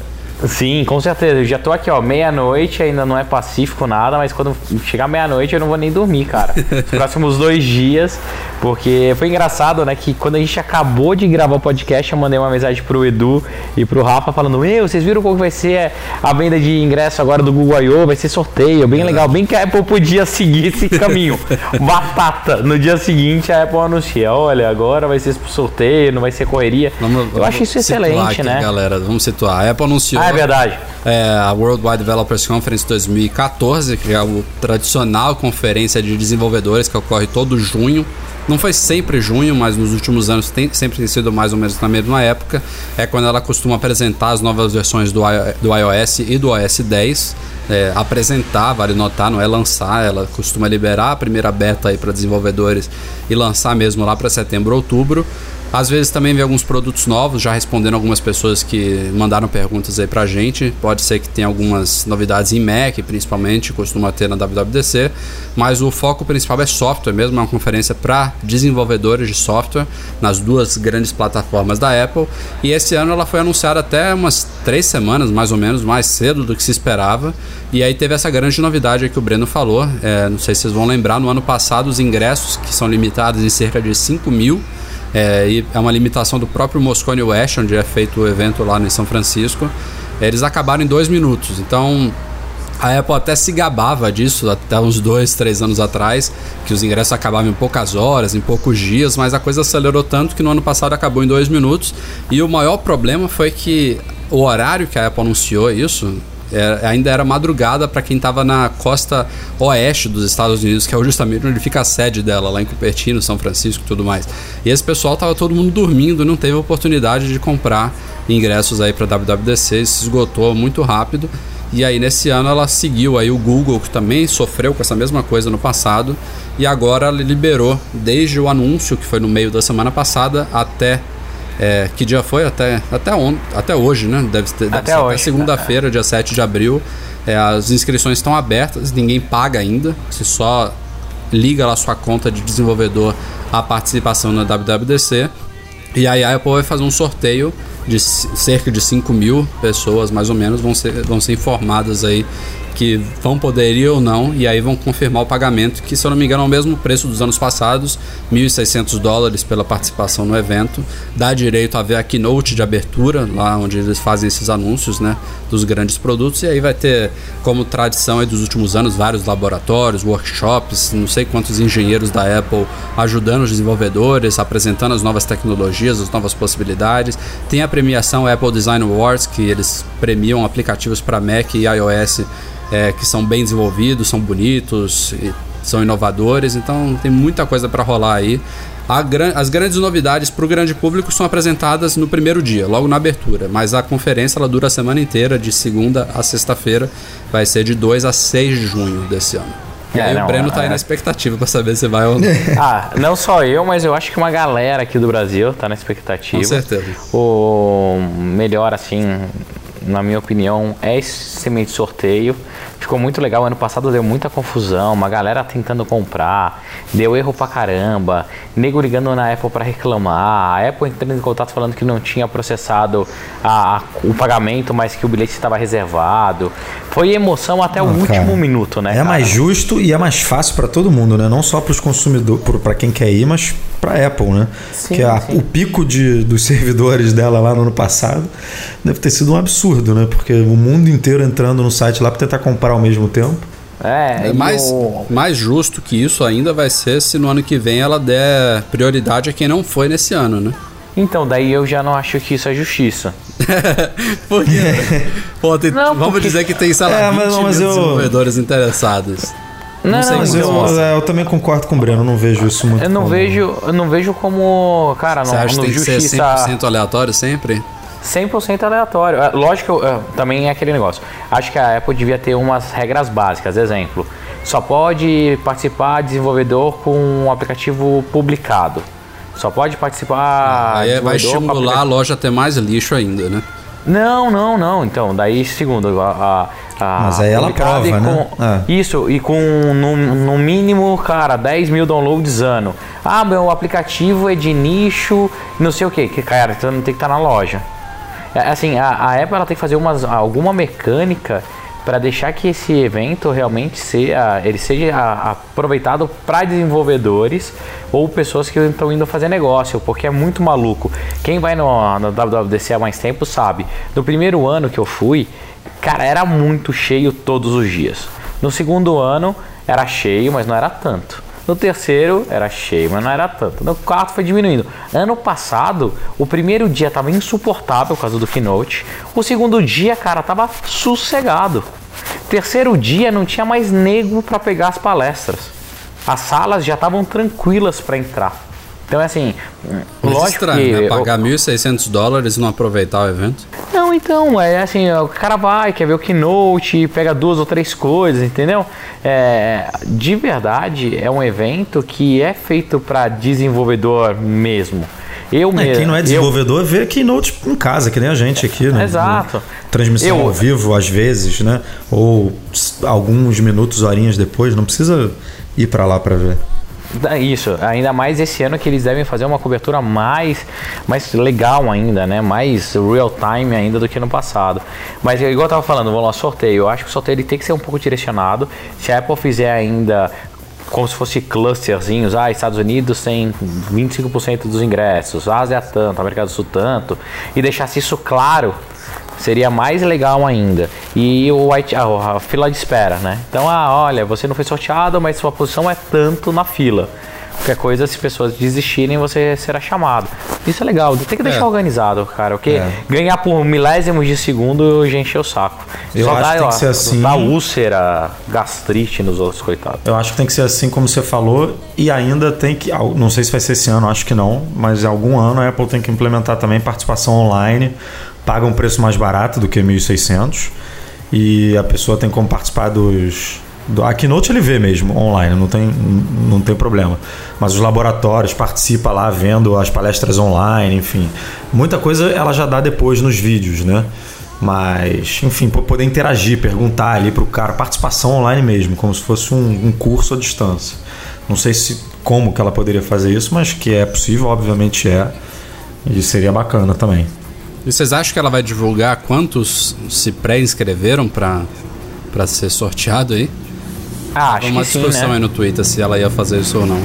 Sim, com certeza. Eu já tô aqui, ó, meia-noite, ainda não é pacífico nada, mas quando chegar meia-noite eu não vou nem dormir, cara. Os próximos dois dias, porque foi engraçado, né, que quando a gente acabou de gravar o podcast, eu mandei uma mensagem pro Edu e pro Rafa falando, meu, vocês viram como que vai ser a venda de ingresso agora do Google I.O., vai ser sorteio, bem legal, bem que a Apple podia seguir esse caminho. Batata. No dia seguinte a Apple anuncia, olha, agora vai ser sorteio, não vai ser correria. Vamos- eu vamos acho isso excelente, aqui, né? Galera, vamos situar. A Apple anunciou é verdade. é, a World Wide Developers Conference 2014, que é a tradicional conferência de desenvolvedores que ocorre todo junho. Não foi sempre junho, mas nos últimos anos tem, sempre tem sido mais ou menos na mesma época. É quando ela costuma apresentar as novas versões do, do iOS e do OS 10. É, apresentar, vale notar, não é lançar, ela costuma liberar a primeira beta aí para desenvolvedores e lançar mesmo lá para setembro, outubro. Às vezes também vem alguns produtos novos, já respondendo algumas pessoas que mandaram perguntas aí pra gente. Pode ser que tenha algumas novidades em Mac, principalmente, costuma ter na WWDC, mas o foco principal é software mesmo, é uma conferência para desenvolvedores de software nas duas grandes plataformas da Apple. E esse ano ela foi anunciada até umas três semanas, mais ou menos, mais cedo do que se esperava. E aí teve essa grande novidade que o Breno falou. É, não sei se vocês vão lembrar, no ano passado os ingressos, que são limitados em cerca de 5 mil, é, e é uma limitação do próprio Moscone West, onde é feito o evento lá em São Francisco. Eles acabaram em dois minutos. Então a Apple até se gabava disso até uns dois, três anos atrás, que os ingressos acabavam em poucas horas, em poucos dias, mas a coisa acelerou tanto que no ano passado acabou em dois minutos. E o maior problema foi que o horário que a Apple anunciou isso é, ainda era madrugada para quem estava na costa oeste dos Estados Unidos, que é justamente onde fica a sede dela, lá em Cupertino, São Francisco e tudo mais. E esse pessoal tava todo mundo dormindo, não teve oportunidade de comprar ingressos aí para WWDC, se esgotou muito rápido. E aí nesse ano ela seguiu aí o Google, que também sofreu com essa mesma coisa no passado, e agora ela liberou desde o anúncio, que foi no meio da semana passada, até é, que dia foi? Até, até, on, até hoje, né? Deve, ter, Até até segunda-feira, dia 7 de abril. É, as inscrições estão abertas, ninguém paga ainda. Você só liga lá sua conta de desenvolvedor à participação na WWDC. E aí a Apple vai fazer um sorteio de cerca de 5 mil pessoas, mais ou menos, vão ser, vão ser informadas aí que vão poder ir ou não, e aí vão confirmar o pagamento, que se eu não me engano é o mesmo preço dos anos passados, 1.600 dólares pela participação no evento. Dá direito a ver a keynote de abertura, lá onde eles fazem esses anúncios né, dos grandes produtos, e aí vai ter, como tradição dos últimos anos, vários laboratórios, workshops, não sei quantos engenheiros da Apple ajudando os desenvolvedores, apresentando as novas tecnologias, as novas possibilidades. Tem a premiação Apple Design Awards, que eles premiam aplicativos para Mac e iOS é, que são bem desenvolvidos, são bonitos, são inovadores, então tem muita coisa para rolar aí. Gran- as grandes novidades para o grande público são apresentadas no primeiro dia, logo na abertura, mas a conferência ela dura a semana inteira, de segunda a sexta-feira, vai ser de 2 a 6 de junho desse ano. E É, aí não, o Breno tá aí é. na expectativa para saber se vai ou não. Ah, não só eu, mas eu acho que uma galera aqui do Brasil tá na expectativa. Com certeza. O melhor, assim, na minha opinião, é esse semente sorteio. Ficou muito legal. Ano passado deu muita confusão, uma galera tentando comprar, deu erro pra caramba, nego ligando na Apple pra reclamar, a Apple entrando em contato falando que não tinha processado a- a- o pagamento, mas que o bilhete estava reservado. Foi emoção até o Ah, último cara, minuto, né? É cara? mais justo e é mais fácil para todo mundo, né? Não só para os consumidores, para quem quer ir, mas para Apple, né? Sim, que a- sim. o pico de, dos servidores dela lá no ano passado deve ter sido um absurdo, né? Porque o mundo inteiro entrando no site lá para tentar comprar ao mesmo tempo. É, É mais, o- mais justo que isso ainda vai ser se no ano que vem ela der prioridade a quem não foi nesse ano, né? Então, daí eu já não acho que isso é justiça. Por quê? Pô, tem- Não, vamos porque- dizer que tem, sei lá, É, 20 mas- mil mas eu- desenvolvedores interessados. Não, sei não, Mas eu, ser. é, eu também concordo com o Breno, não vejo isso muito. Eu não como- vejo, eu não vejo como, cara, Você não, acha que no tem que ser justiça 100% aleatório sempre? 100% aleatório. É, Lógico, é, também é aquele negócio. Acho que a Apple devia ter umas regras básicas. Exemplo, só pode participar desenvolvedor com um aplicativo publicado. Só pode participar. Aí vai estimular a loja a ter mais lixo ainda, né? Não, não, não. Então, daí, segundo a. a, Mas aí ela prova, e né? com- É. Isso, e com no, no mínimo, cara, 10 mil downloads ano. Ah, meu aplicativo é de nicho, não sei o que. Que, cara, então não tem que estar na loja. É, Assim, a, a Apple ela tem que fazer umas, alguma mecânica para deixar que esse evento realmente seja, ele seja aproveitado para desenvolvedores ou pessoas que estão indo fazer negócio, porque é muito maluco. Quem vai no, no WWDC há mais tempo sabe. No primeiro ano que eu fui, cara, era muito cheio todos os dias. No segundo ano era cheio, mas não era tanto. No terceiro era cheio, mas não era tanto. No quarto foi diminuindo. Ano passado, o primeiro dia tava insuportável por causa do keynote. O segundo dia, cara, tava sossegado. Terceiro dia não tinha mais nego para pegar as palestras. As salas já estavam tranquilas para entrar. Então é assim, Mas lógico estranho, que né? Pagar 1.600 dólares e não aproveitar o evento. não, então, é assim, o cara vai, quer ver o keynote, pega duas ou três coisas, entendeu? É, de verdade, é um evento que é feito para desenvolvedor mesmo. Eu É, mesmo. quem não é eu- desenvolvedor vê keynote em casa, que nem a gente aqui, né? Exato. No- Transmissão Eu- ao vivo, às vezes, né? Ou alguns minutos, horinhas depois, não precisa ir pra lá pra ver. Isso, ainda mais esse ano que eles devem fazer uma cobertura mais, mais legal ainda, né? Mais real time ainda do que no passado. Mas igual eu tava falando, vamos lá, sorteio. Eu acho que o sorteio ele tem que ser um pouco direcionado. Se a Apple fizer ainda como se fosse clusterzinhos, ah, Estados Unidos tem 25% dos ingressos, Ásia tanto, América do Sul tanto, e deixasse isso claro, seria mais legal ainda. E o white, a, a fila de espera, né? Então, ah, olha, você não foi sorteado, mas sua posição é tanto na fila. Qualquer coisa, se pessoas desistirem, você será chamado. Isso é legal, tem que deixar É. organizado, cara. Porque É. ganhar por milésimos de segundo já encheu o saco. Eu Só acho dá, que tem ó, que ser assim. Dá úlcera, gastrite nos outros, coitados. Eu acho que tem que ser assim como você falou e ainda tem que, não sei se vai ser esse ano, acho que não, mas em algum ano a Apple tem que implementar também participação online, paga um preço mais barato do que 1.600 e a pessoa tem como participar dos do, a Keynote ele vê mesmo online, não tem, não tem problema. Mas os laboratórios participa lá vendo as palestras online, enfim. Muita coisa ela já dá depois nos vídeos, né? Mas, enfim, poder interagir, perguntar ali pro cara, participação online mesmo, como se fosse um, um curso à distância. Não sei se como que ela poderia fazer isso, mas que é possível, obviamente é. E seria bacana também. E vocês acham que ela vai divulgar quantos se pré-inscreveram pra, pra ser sorteado aí? Ah, acho uma que sim, discussão né? aí no Twitter se ela ia fazer isso ou não.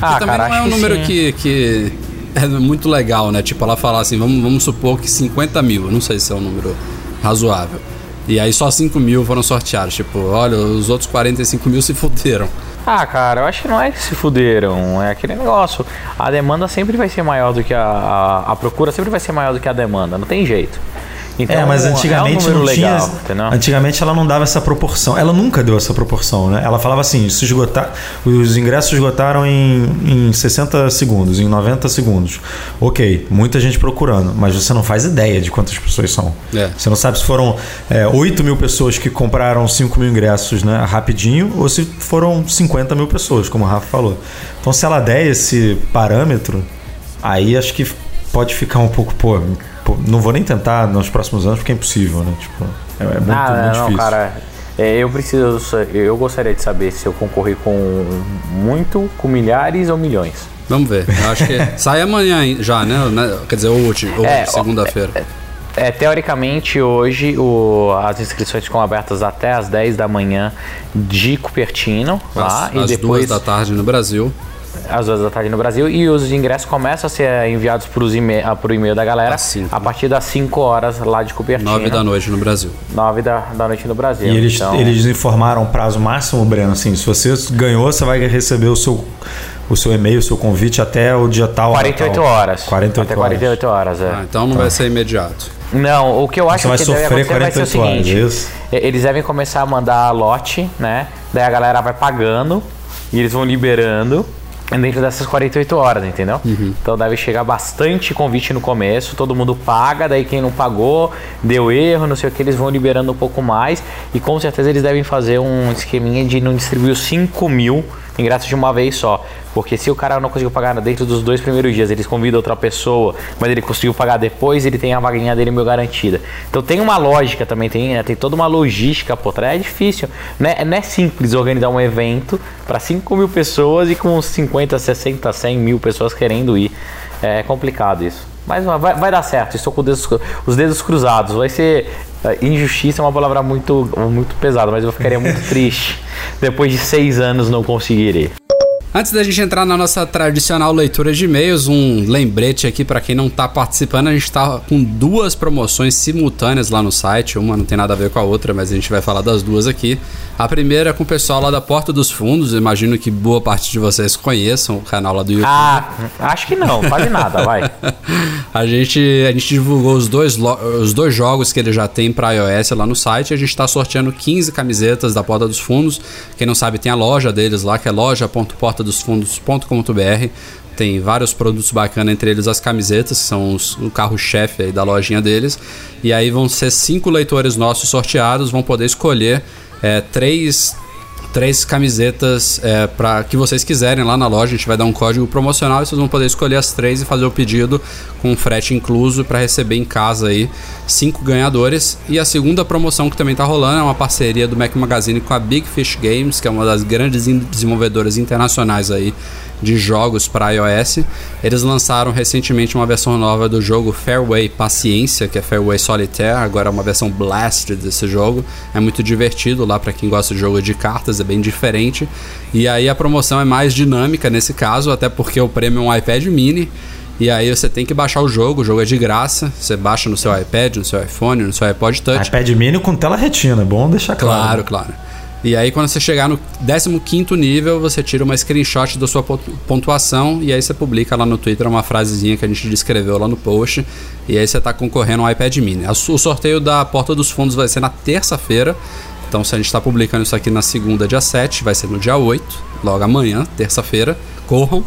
Ah, também cara, não é um que número sim. que, que é muito legal, né? Tipo, ela falar assim, vamos, vamos supor que 50 mil, não sei se é um número razoável. E aí só 5 mil foram sorteados. Tipo, olha, os outros 45 mil se fuderam. Ah, cara, eu acho que não é que se fuderam. É aquele negócio. A demanda sempre vai ser maior do que a, a, a procura sempre vai ser maior do que a demanda. Não tem jeito. Então, é, mas é um antigamente não legal, tinha. entendeu? Antigamente ela não dava essa proporção. Ela nunca deu essa proporção, né? Ela falava assim: se esgotar, os ingressos esgotaram em, em 60 segundos, em 90 segundos. Ok, muita gente procurando, mas você não faz ideia de quantas pessoas são. É. Você não sabe se foram é, 8 mil pessoas que compraram 5 mil ingressos né, rapidinho ou se foram 50 mil pessoas, como o Rafa falou. Então, se ela der esse parâmetro, aí acho que pode ficar um pouco, pô, pô, não vou nem tentar nos próximos anos porque é impossível, né? Tipo, é, é muito, ah, muito não, difícil. cara. é, Eu preciso. Eu gostaria de saber se eu concorri com muito, com milhares ou milhões. Vamos ver. Eu acho que sai amanhã já, né? Né? Quer dizer, hoje, hoje É, segunda-feira. É, teoricamente, hoje o- as inscrições ficam abertas até as 10 da manhã de Cupertino, lá, às e depois duas da tarde no Brasil. Às duas da tarde no Brasil, e os ingressos começam a ser enviados para o e-mail da galera cinco, a partir das 5 horas lá de Cupertino. Nove da noite no Brasil. 9 da, da noite no Brasil. E eles, então, eles informaram o prazo máximo, Breno, assim, se você ganhou, você vai receber o seu, o seu e-mail, o seu convite até o dia tal. hora 48 tal. horas. 48 até horas. 48 horas, é. Ah, então não vai ser imediato. Não, o que eu acho Você vai que deve sofrer acontecer vai ser o 48 horas, seguinte: e- eles devem começar a mandar lote, né? Daí a galera vai pagando e eles vão liberando dentro dessas 48 horas, entendeu? Uhum. Então deve chegar bastante convite no começo, todo mundo paga, daí quem não pagou, deu erro, não sei o que, eles vão liberando um pouco mais e com certeza eles devem fazer um esqueminha de não distribuir os 5 mil ingressos de uma vez só, Porque se o cara não conseguiu pagar dentro dos dois primeiros dias, eles convidam outra pessoa, mas ele conseguiu pagar depois, ele tem a vaguinha dele meio garantida. Então tem uma lógica também, tem, né, tem toda uma logística por trás. É difícil, né? não é simples organizar um evento para 5 mil pessoas e com 50, 60, 100 mil pessoas querendo ir. É complicado isso. Mas vai, vai dar certo, estou com os dedos, os dedos cruzados. Vai ser. é, Injustiça é uma palavra muito, muito pesada, mas eu ficaria muito triste depois de seis anos não conseguirei. Antes da gente entrar na nossa tradicional leitura de e-mails, um lembrete aqui para quem não tá participando, a gente tá com duas promoções simultâneas lá no site, uma não tem nada a ver com a outra, mas a gente vai falar das duas aqui. A primeira é com o pessoal lá da Porta dos Fundos, imagino que boa parte de vocês conheçam o canal lá do YouTube. Ah, acho que não, quase nada, vai. A gente, a gente divulgou os dois, os dois jogos que ele já tem para iOS lá no site. A gente está sorteando 15 camisetas da Porta dos Fundos. Quem não sabe, tem a loja deles lá, que é loja.portadosfundos.com.br. Tem vários produtos bacanas, entre eles as camisetas, que são os- o carro-chefe da lojinha deles. E aí vão ser cinco leitores nossos sorteados, vão poder escolher é, três três camisetas é, para que vocês quiserem lá na loja. A gente vai dar um código promocional e vocês vão poder escolher as três e fazer o pedido com frete incluso para receber em casa aí cinco ganhadores. E a segunda promoção que também tá rolando é uma parceria do Mac Magazine com a Big Fish Games, que é uma das grandes desenvolvedoras internacionais aí de jogos para iOS. Eles lançaram recentemente uma versão nova do jogo Fairway Paciência, que é Fairway Solitaire, agora é uma versão Blast desse jogo. É muito divertido lá para quem gosta de jogo de cartas, é bem diferente. E aí a promoção é mais dinâmica nesse caso, até porque o prêmio é um iPad mini. E aí você tem que baixar o jogo, o jogo é de graça. Você baixa no seu iPad, no seu iPhone, no seu iPod Touch. iPad mini com tela retina, é bom deixar claro. Claro, claro. E aí, quando você chegar no 15 nível, você tira uma screenshot da sua pontu- pontuação e aí você publica lá no Twitter uma frasezinha que a gente descreveu lá no post. E aí você tá concorrendo ao iPad mini. O sorteio da Porta dos Fundos vai ser na terça-feira. Então, se a gente está publicando isso aqui na segunda, dia 7, vai ser no dia 8, logo amanhã, terça-feira. Corram.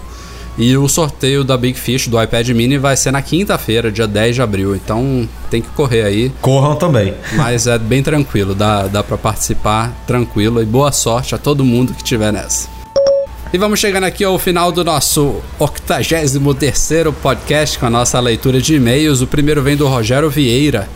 E o sorteio da Big Fish do iPad mini vai ser na quinta-feira, dia 10 de abril. Então, tem que correr aí. Corram também. Mas é bem tranquilo, dá, dá para participar tranquilo e boa sorte a todo mundo que tiver nessa. E vamos chegando aqui ao final do nosso 83 podcast com a nossa leitura de e-mails. O primeiro vem do Rogério Vieira.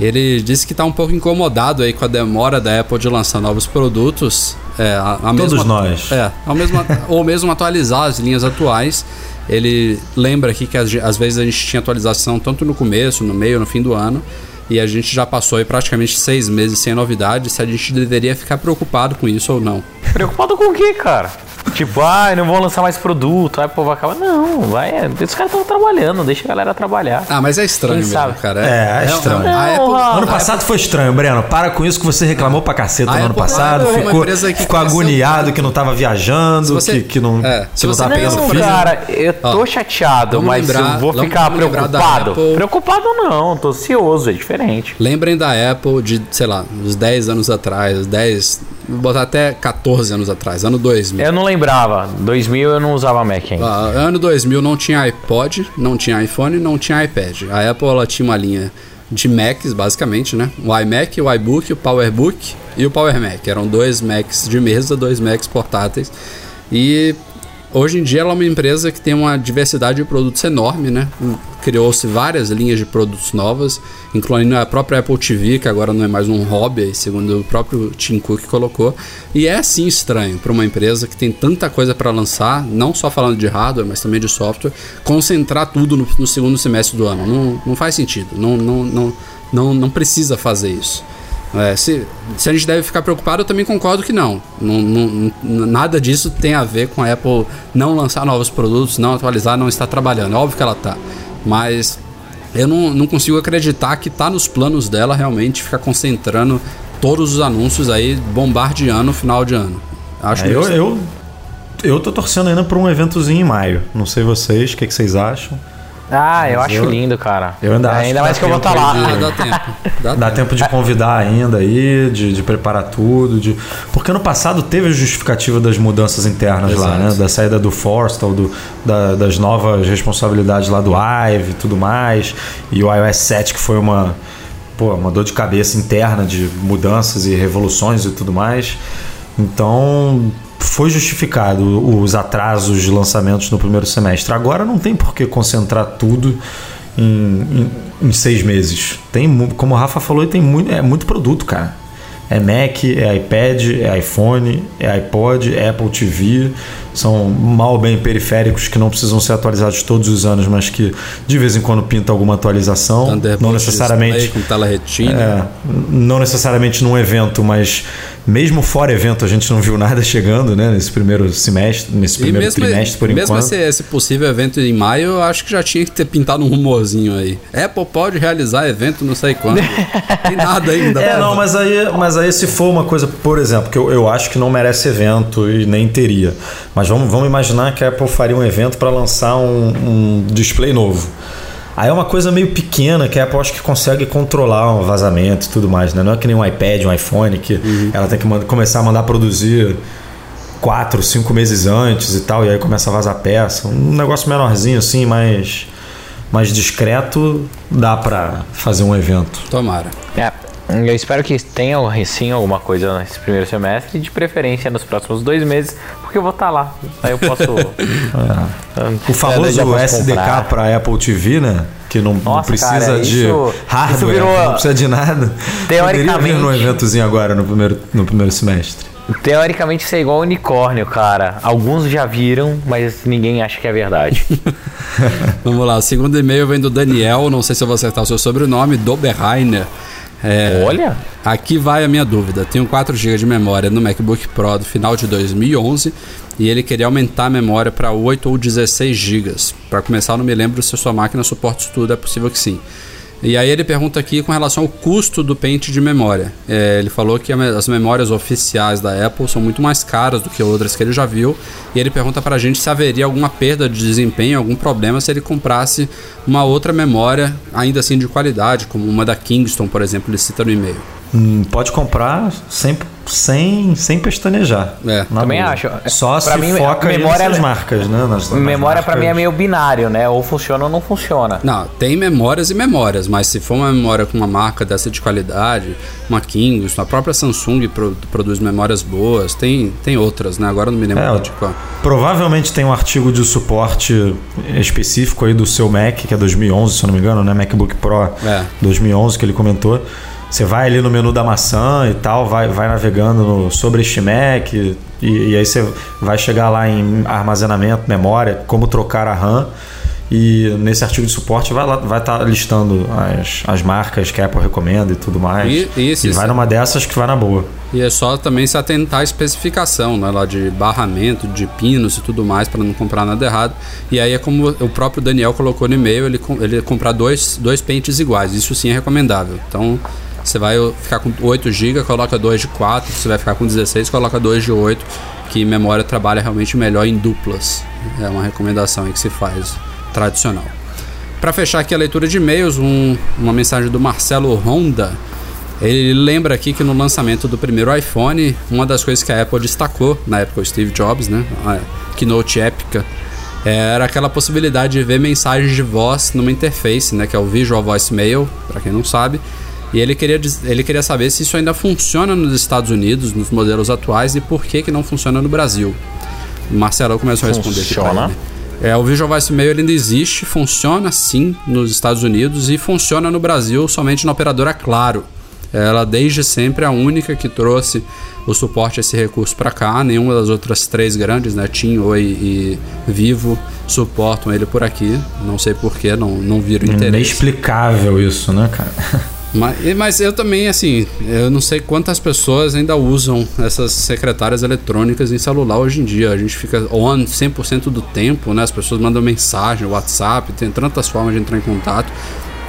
Ele disse que está um pouco incomodado aí com a demora da Apple de lançar novos produtos. É, a, a Todos mesma- nós. É, ao mesmo, ou mesmo atualizar as linhas atuais. Ele lembra aqui que às, às vezes a gente tinha atualização tanto no começo, no meio, no fim do ano. E a gente já passou aí praticamente seis meses sem novidade. Se a gente deveria ficar preocupado com isso ou não. Preocupado com o quê, cara? Tipo, ah, não vão lançar mais produto, aí o povo vai acabar. Não, vai. Os caras estão trabalhando, deixa a galera trabalhar. Ah, mas é estranho Quem mesmo, sabe? cara. É, é estranho. a Não, Apple-. Ano passado foi estranho, Breno. Para com isso que você reclamou pra caceta A no ano Apple- passado. Apple é ficou que ficou agoniado que não tava viajando, você- que, que não, é, que se não você tava pegando Não, frio. cara, eu tô Ó, chateado, mas lembrar- eu vou ficar preocupado. Apple. Preocupado não, tô ansioso, é diferente. Lembrem da Apple de, sei lá, uns 10 anos atrás, 10, vou botar até 14 anos atrás, ano 2000. Eu não lembrava. 2000 eu não usava Mac ainda. Ah, ano 2000 não tinha iPod, não tinha iPhone, não tinha iPad. A Apple ela tinha uma linha de Macs, basicamente, né? O iMac, o iBook, o PowerBook e o Power Mac. Eram dois Macs de mesa, dois Macs portáteis. E hoje em dia ela é uma empresa que tem uma diversidade de produtos enorme, né? Criou-se várias linhas de produtos novas, incluindo a própria Apple TV, que agora não é mais um hobby, segundo o próprio Tim Cook colocou. E é sim estranho para uma empresa que tem tanta coisa para lançar, não só falando de hardware, mas também de software, concentrar tudo no, no segundo semestre do ano. Não, não faz sentido, não, não, não, não, não precisa fazer isso. É, se, se a gente deve ficar preocupado, eu também concordo que não. Não, não- Nada disso tem a ver com a Apple não lançar novos produtos, não atualizar, não estar trabalhando. É óbvio que ela tá. Mas eu não, não consigo acreditar que tá nos planos dela realmente ficar concentrando todos os anúncios aí, bombardeando o final de ano. Acho É, meio eu, eu, eu tô torcendo ainda pra um eventozinho em maio. Não sei vocês, o que, que vocês acham? Ah, eu Mas acho eu- lindo, cara. eu ainda É, acho ainda que mais que eu vou estar tempo lá. aí Ah, dá tempo. Dá, Dá tempo. tempo de convidar ainda aí, de, de preparar tudo. De... Porque ano passado teve a justificativa das mudanças internas lá, Exato. né? Da saída do Forstall, do, da- das novas responsabilidades lá do Ive e tudo mais. E o iOS 7 que foi uma, pô, uma dor de cabeça interna de mudanças e revoluções e tudo mais. Então, foi justificado os atrasos de lançamentos no primeiro semestre. Agora não tem por que concentrar tudo em, em, em seis meses. Tem, como o Rafa falou, tem muito, é muito produto, cara. É Mac, é iPad, é iPhone, é iPod, é Apple TV. São mal bem periféricos que não precisam ser atualizados todos os anos, mas que de vez em quando pinta alguma atualização. Thunderbolt não necessariamente. display com tela retina. É, não necessariamente num evento, mas mesmo fora evento a gente não viu nada chegando, né? Nesse primeiro semestre, nesse E primeiro mesmo, trimestre por mesmo enquanto. esse, esse possível evento em maio, eu acho que já tinha que ter pintado um rumorzinho aí. Apple pode realizar evento não sei quando. Tem nada ainda. É, não, mas aí, mas aí se for uma coisa, por exemplo, que eu, eu acho que não merece evento e nem teria. Mas vamos, vamos imaginar que a Apple faria um evento para lançar um, um display novo. Aí é uma coisa meio pequena que a Apple acho que consegue controlar um vazamento e tudo mais, né? Não é que nem um iPad, um iPhone, que ela tem que manda- começar a mandar produzir quatro, cinco meses antes e tal, e aí começa a vazar peça. Um negócio menorzinho assim, mais, mais discreto, dá para fazer um evento. Tomara. É, eu espero que tenha sim alguma coisa nesse primeiro semestre, de preferência nos próximos dois meses, porque eu vou estar lá. Aí eu posso. O famoso posso SDK para Apple TV, né? Que não, não Nossa, precisa cara, de isso- hardware, isso virou- não precisa de nada. Teoricamente- Poderia vir num eventozinho agora no primeiro, no primeiro semestre. Teoricamente isso é igual unicórnio, cara. Alguns já viram, mas ninguém acha que é verdade. Vamos lá, o segundo e-mail vem do Daniel, não sei se eu vou acertar o seu sobrenome, Doberheiner. É, Olha. Aqui vai a minha dúvida. Tenho 4 GB de memória no MacBook Pro do final de 2011 e ele queria aumentar a memória para 8 ou 16 GB. Para começar, eu não me lembro se a sua máquina suporta isso tudo, é possível que sim. E aí ele pergunta aqui com relação ao custo do pente de memória. É, ele falou que a as memórias oficiais da Apple são muito mais caras do que outras que ele já viu. E ele pergunta pra gente se haveria alguma perda de desempenho, algum problema se ele comprasse uma outra memória, ainda assim de qualidade, como uma da Kingston, por exemplo, ele cita no e-mail. Hum, pode comprar sem, sem, sem pestanejar. É, também boa. acho. Só Pra se mim, foca memória- nessas marcas, né? Nas, nas Memória pra marcas. mim é meio binário, né? Ou funciona ou não funciona. Não, tem memórias e memórias, mas se for uma memória com uma marca dessa de qualidade, uma Kingston, a própria Samsung pro- produz memórias boas, tem, tem outras, né? Agora não me lembro É, de qual. Provavelmente tem um artigo de suporte específico aí do seu Mac, que é 2011, se eu não me engano, né? MacBook Pro É. 2011 que ele comentou. Você vai ali no menu da maçã e tal, vai, vai navegando no, sobre Mac e, e aí você vai chegar lá em armazenamento, memória, como trocar a RAM. E nesse artigo de suporte vai estar vai tá listando as, as marcas que a Apple recomenda e tudo mais. E- e esses- vai numa dessas que vai na boa. E é só também se atentar à especificação, né, lá de barramento, de pinos e tudo mais, para não comprar nada errado. E aí é como o próprio Daniel colocou no e-mail, ele, ele comprar dois, dois pentes iguais. Isso sim é recomendável. Então, você vai ficar com 8 GB, coloca dois de 4. Você vai ficar com 16, coloca dois de 8, que memória trabalha realmente melhor em duplas. É uma recomendação que se faz tradicional. Para fechar aqui a leitura de e-mails, um- uma mensagem do Marcelo Honda. Ele lembra aqui que no lançamento do primeiro iPhone, uma das coisas que a Apple destacou, na época o Steve Jobs, né, a keynote épica, era aquela possibilidade de ver mensagens de voz numa interface, né, que é o Visual Voicemail, para quem não sabe. E ele queria, ele queria saber se isso ainda funciona nos Estados Unidos, nos modelos atuais, e por que, que não funciona no Brasil. O Marcelo começou a responder Funciona? É, o Visual Voice Mail ainda existe, funciona sim nos Estados Unidos e funciona no Brasil somente na operadora Claro. Ela desde sempre é a única que trouxe o suporte a esse recurso para cá. Nenhuma das outras três grandes, né, TIM, Oi e Vivo, suportam ele por aqui. Não sei porquê, não, não viram interesse. Inexplicável isso, né, cara? Mas, mas eu também, assim, eu não sei quantas pessoas ainda usam essas secretárias eletrônicas em celular hoje em dia. A gente fica on 100% do tempo, né? As pessoas mandam mensagem, WhatsApp, tem tantas formas de entrar em contato.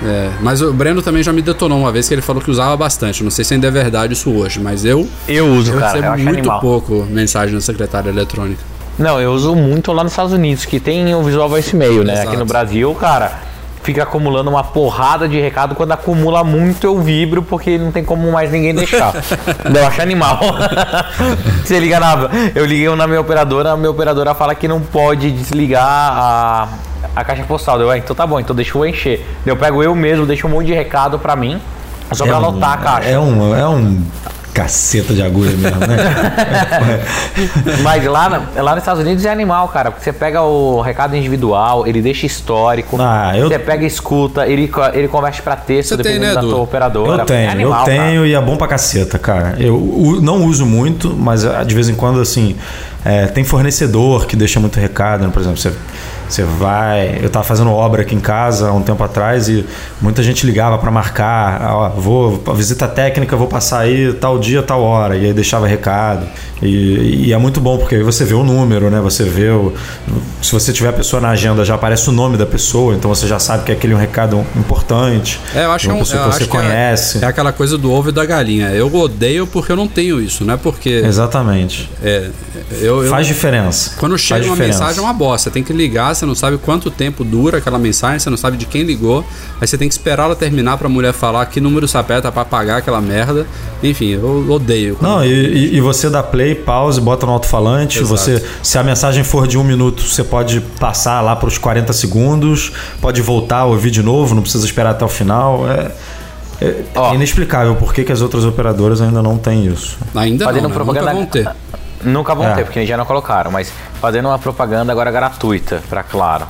É, mas o Breno também já me detonou uma vez que ele falou que usava bastante. Não sei se ainda é verdade isso hoje, mas eu, Eu uso, eu cara. Eu recebo acho muito animal. pouco mensagem na secretária eletrônica. Não, eu uso muito lá nos Estados Unidos, que tem o Visual Voice Mail, né? Exato. Aqui no Brasil, cara, fica acumulando uma porrada de recado. Quando acumula muito, eu vibro, porque não tem como mais ninguém deixar. eu acho animal. Você liga na. Eu liguei na minha operadora, a minha operadora fala que não pode desligar a, a caixa postal. Eu, "Ah, então tá bom, então deixa eu encher. Eu pego eu mesmo, deixo um monte de recado pra mim. Só pra um- anotar a caixa. É um, é um caceta de agulha mesmo, né? Mas lá, na- lá nos Estados Unidos é animal, cara. Porque você pega o recado individual, ele deixa histórico. Ah, eu- Você pega e escuta, ele, ele converte pra texto, Você tem, dependendo né, da Edu? tua operadora. Eu tenho, é animal, eu cara. tenho e é bom pra caceta, cara. Eu u- não uso muito, mas ah, de vez em quando, assim, é, tem fornecedor que deixa muito recado, né? Por exemplo, você, você vai. Eu tava fazendo obra aqui em casa há um tempo atrás e muita gente ligava pra marcar, ó, vou, visita técnica, vou passar aí tal dia, tal hora, e aí deixava recado. E, e é muito bom, porque aí você vê o número, né? Você vê o. Se você tiver a pessoa na agenda, já aparece o nome da pessoa, então você já sabe que aquele é um recado importante. É, eu acho, uma que é um- pessoa eu que você acho que é- conhece. É, aquela coisa do ovo e da galinha. Eu odeio porque eu não tenho isso, não é porque. Exatamente. É, eu, eu- Faz diferença. Quando chega Faz uma diferença. mensagem é uma bosta. Você tem que ligar, você não sabe quanto tempo dura aquela mensagem, você não sabe de quem ligou. Aí você tem que esperar ela terminar pra mulher falar que número se aperta pra pagar aquela merda. Enfim, eu odeio. Não, e, e- você dá play, pause, bota no alto-falante. Você, se a mensagem for de um minuto, você pode passar lá para os 40 segundos, pode voltar, ouvir de novo, não precisa esperar até o final. É, é Ó. inexplicável por que, que as outras operadoras ainda não têm isso. Ainda Fazendo não, né? propaganda- Nunca vão ter. Nunca vão É. ter, porque já não colocaram, mas fazendo uma propaganda agora gratuita pra Claro.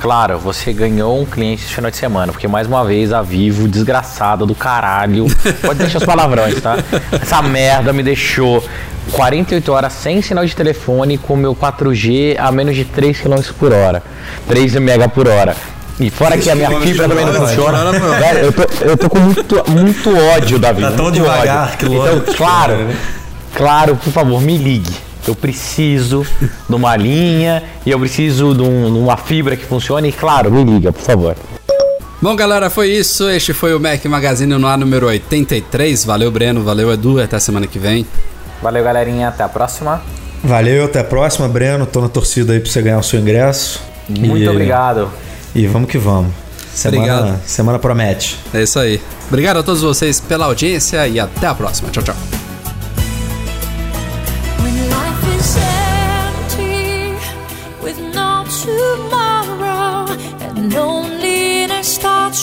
Claro, você ganhou um cliente esse final de semana, porque mais uma vez a Vivo, desgraçada do caralho. Pode deixar os palavrões, tá? Essa merda me deixou 48 horas sem sinal de telefone com meu 4G a menos de 3 km por hora. 3 MB por hora. E fora que a minha fibra também não funciona. Velho, eu tô, eu tô com muito, muito ódio da vida. Tá tão devagar ódio. que Então, claro, né? Claro, por favor, me ligue. Eu preciso de uma linha e eu preciso de, um- de uma fibra que funcione. E claro, me liga, por favor. Bom, galera, foi isso. Este foi o Mac Magazine no ar número 83. Valeu, Breno. Valeu, Edu. Até semana que vem. Valeu, galerinha. Até a próxima. Valeu, até a próxima, Breno. Tô na torcida aí pra você ganhar o seu ingresso. Muito E- obrigado. E vamos que vamos. Semana, Obrigado. semana promete. É isso aí. Obrigado a todos vocês pela audiência e até a próxima. Tchau, tchau.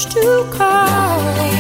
to call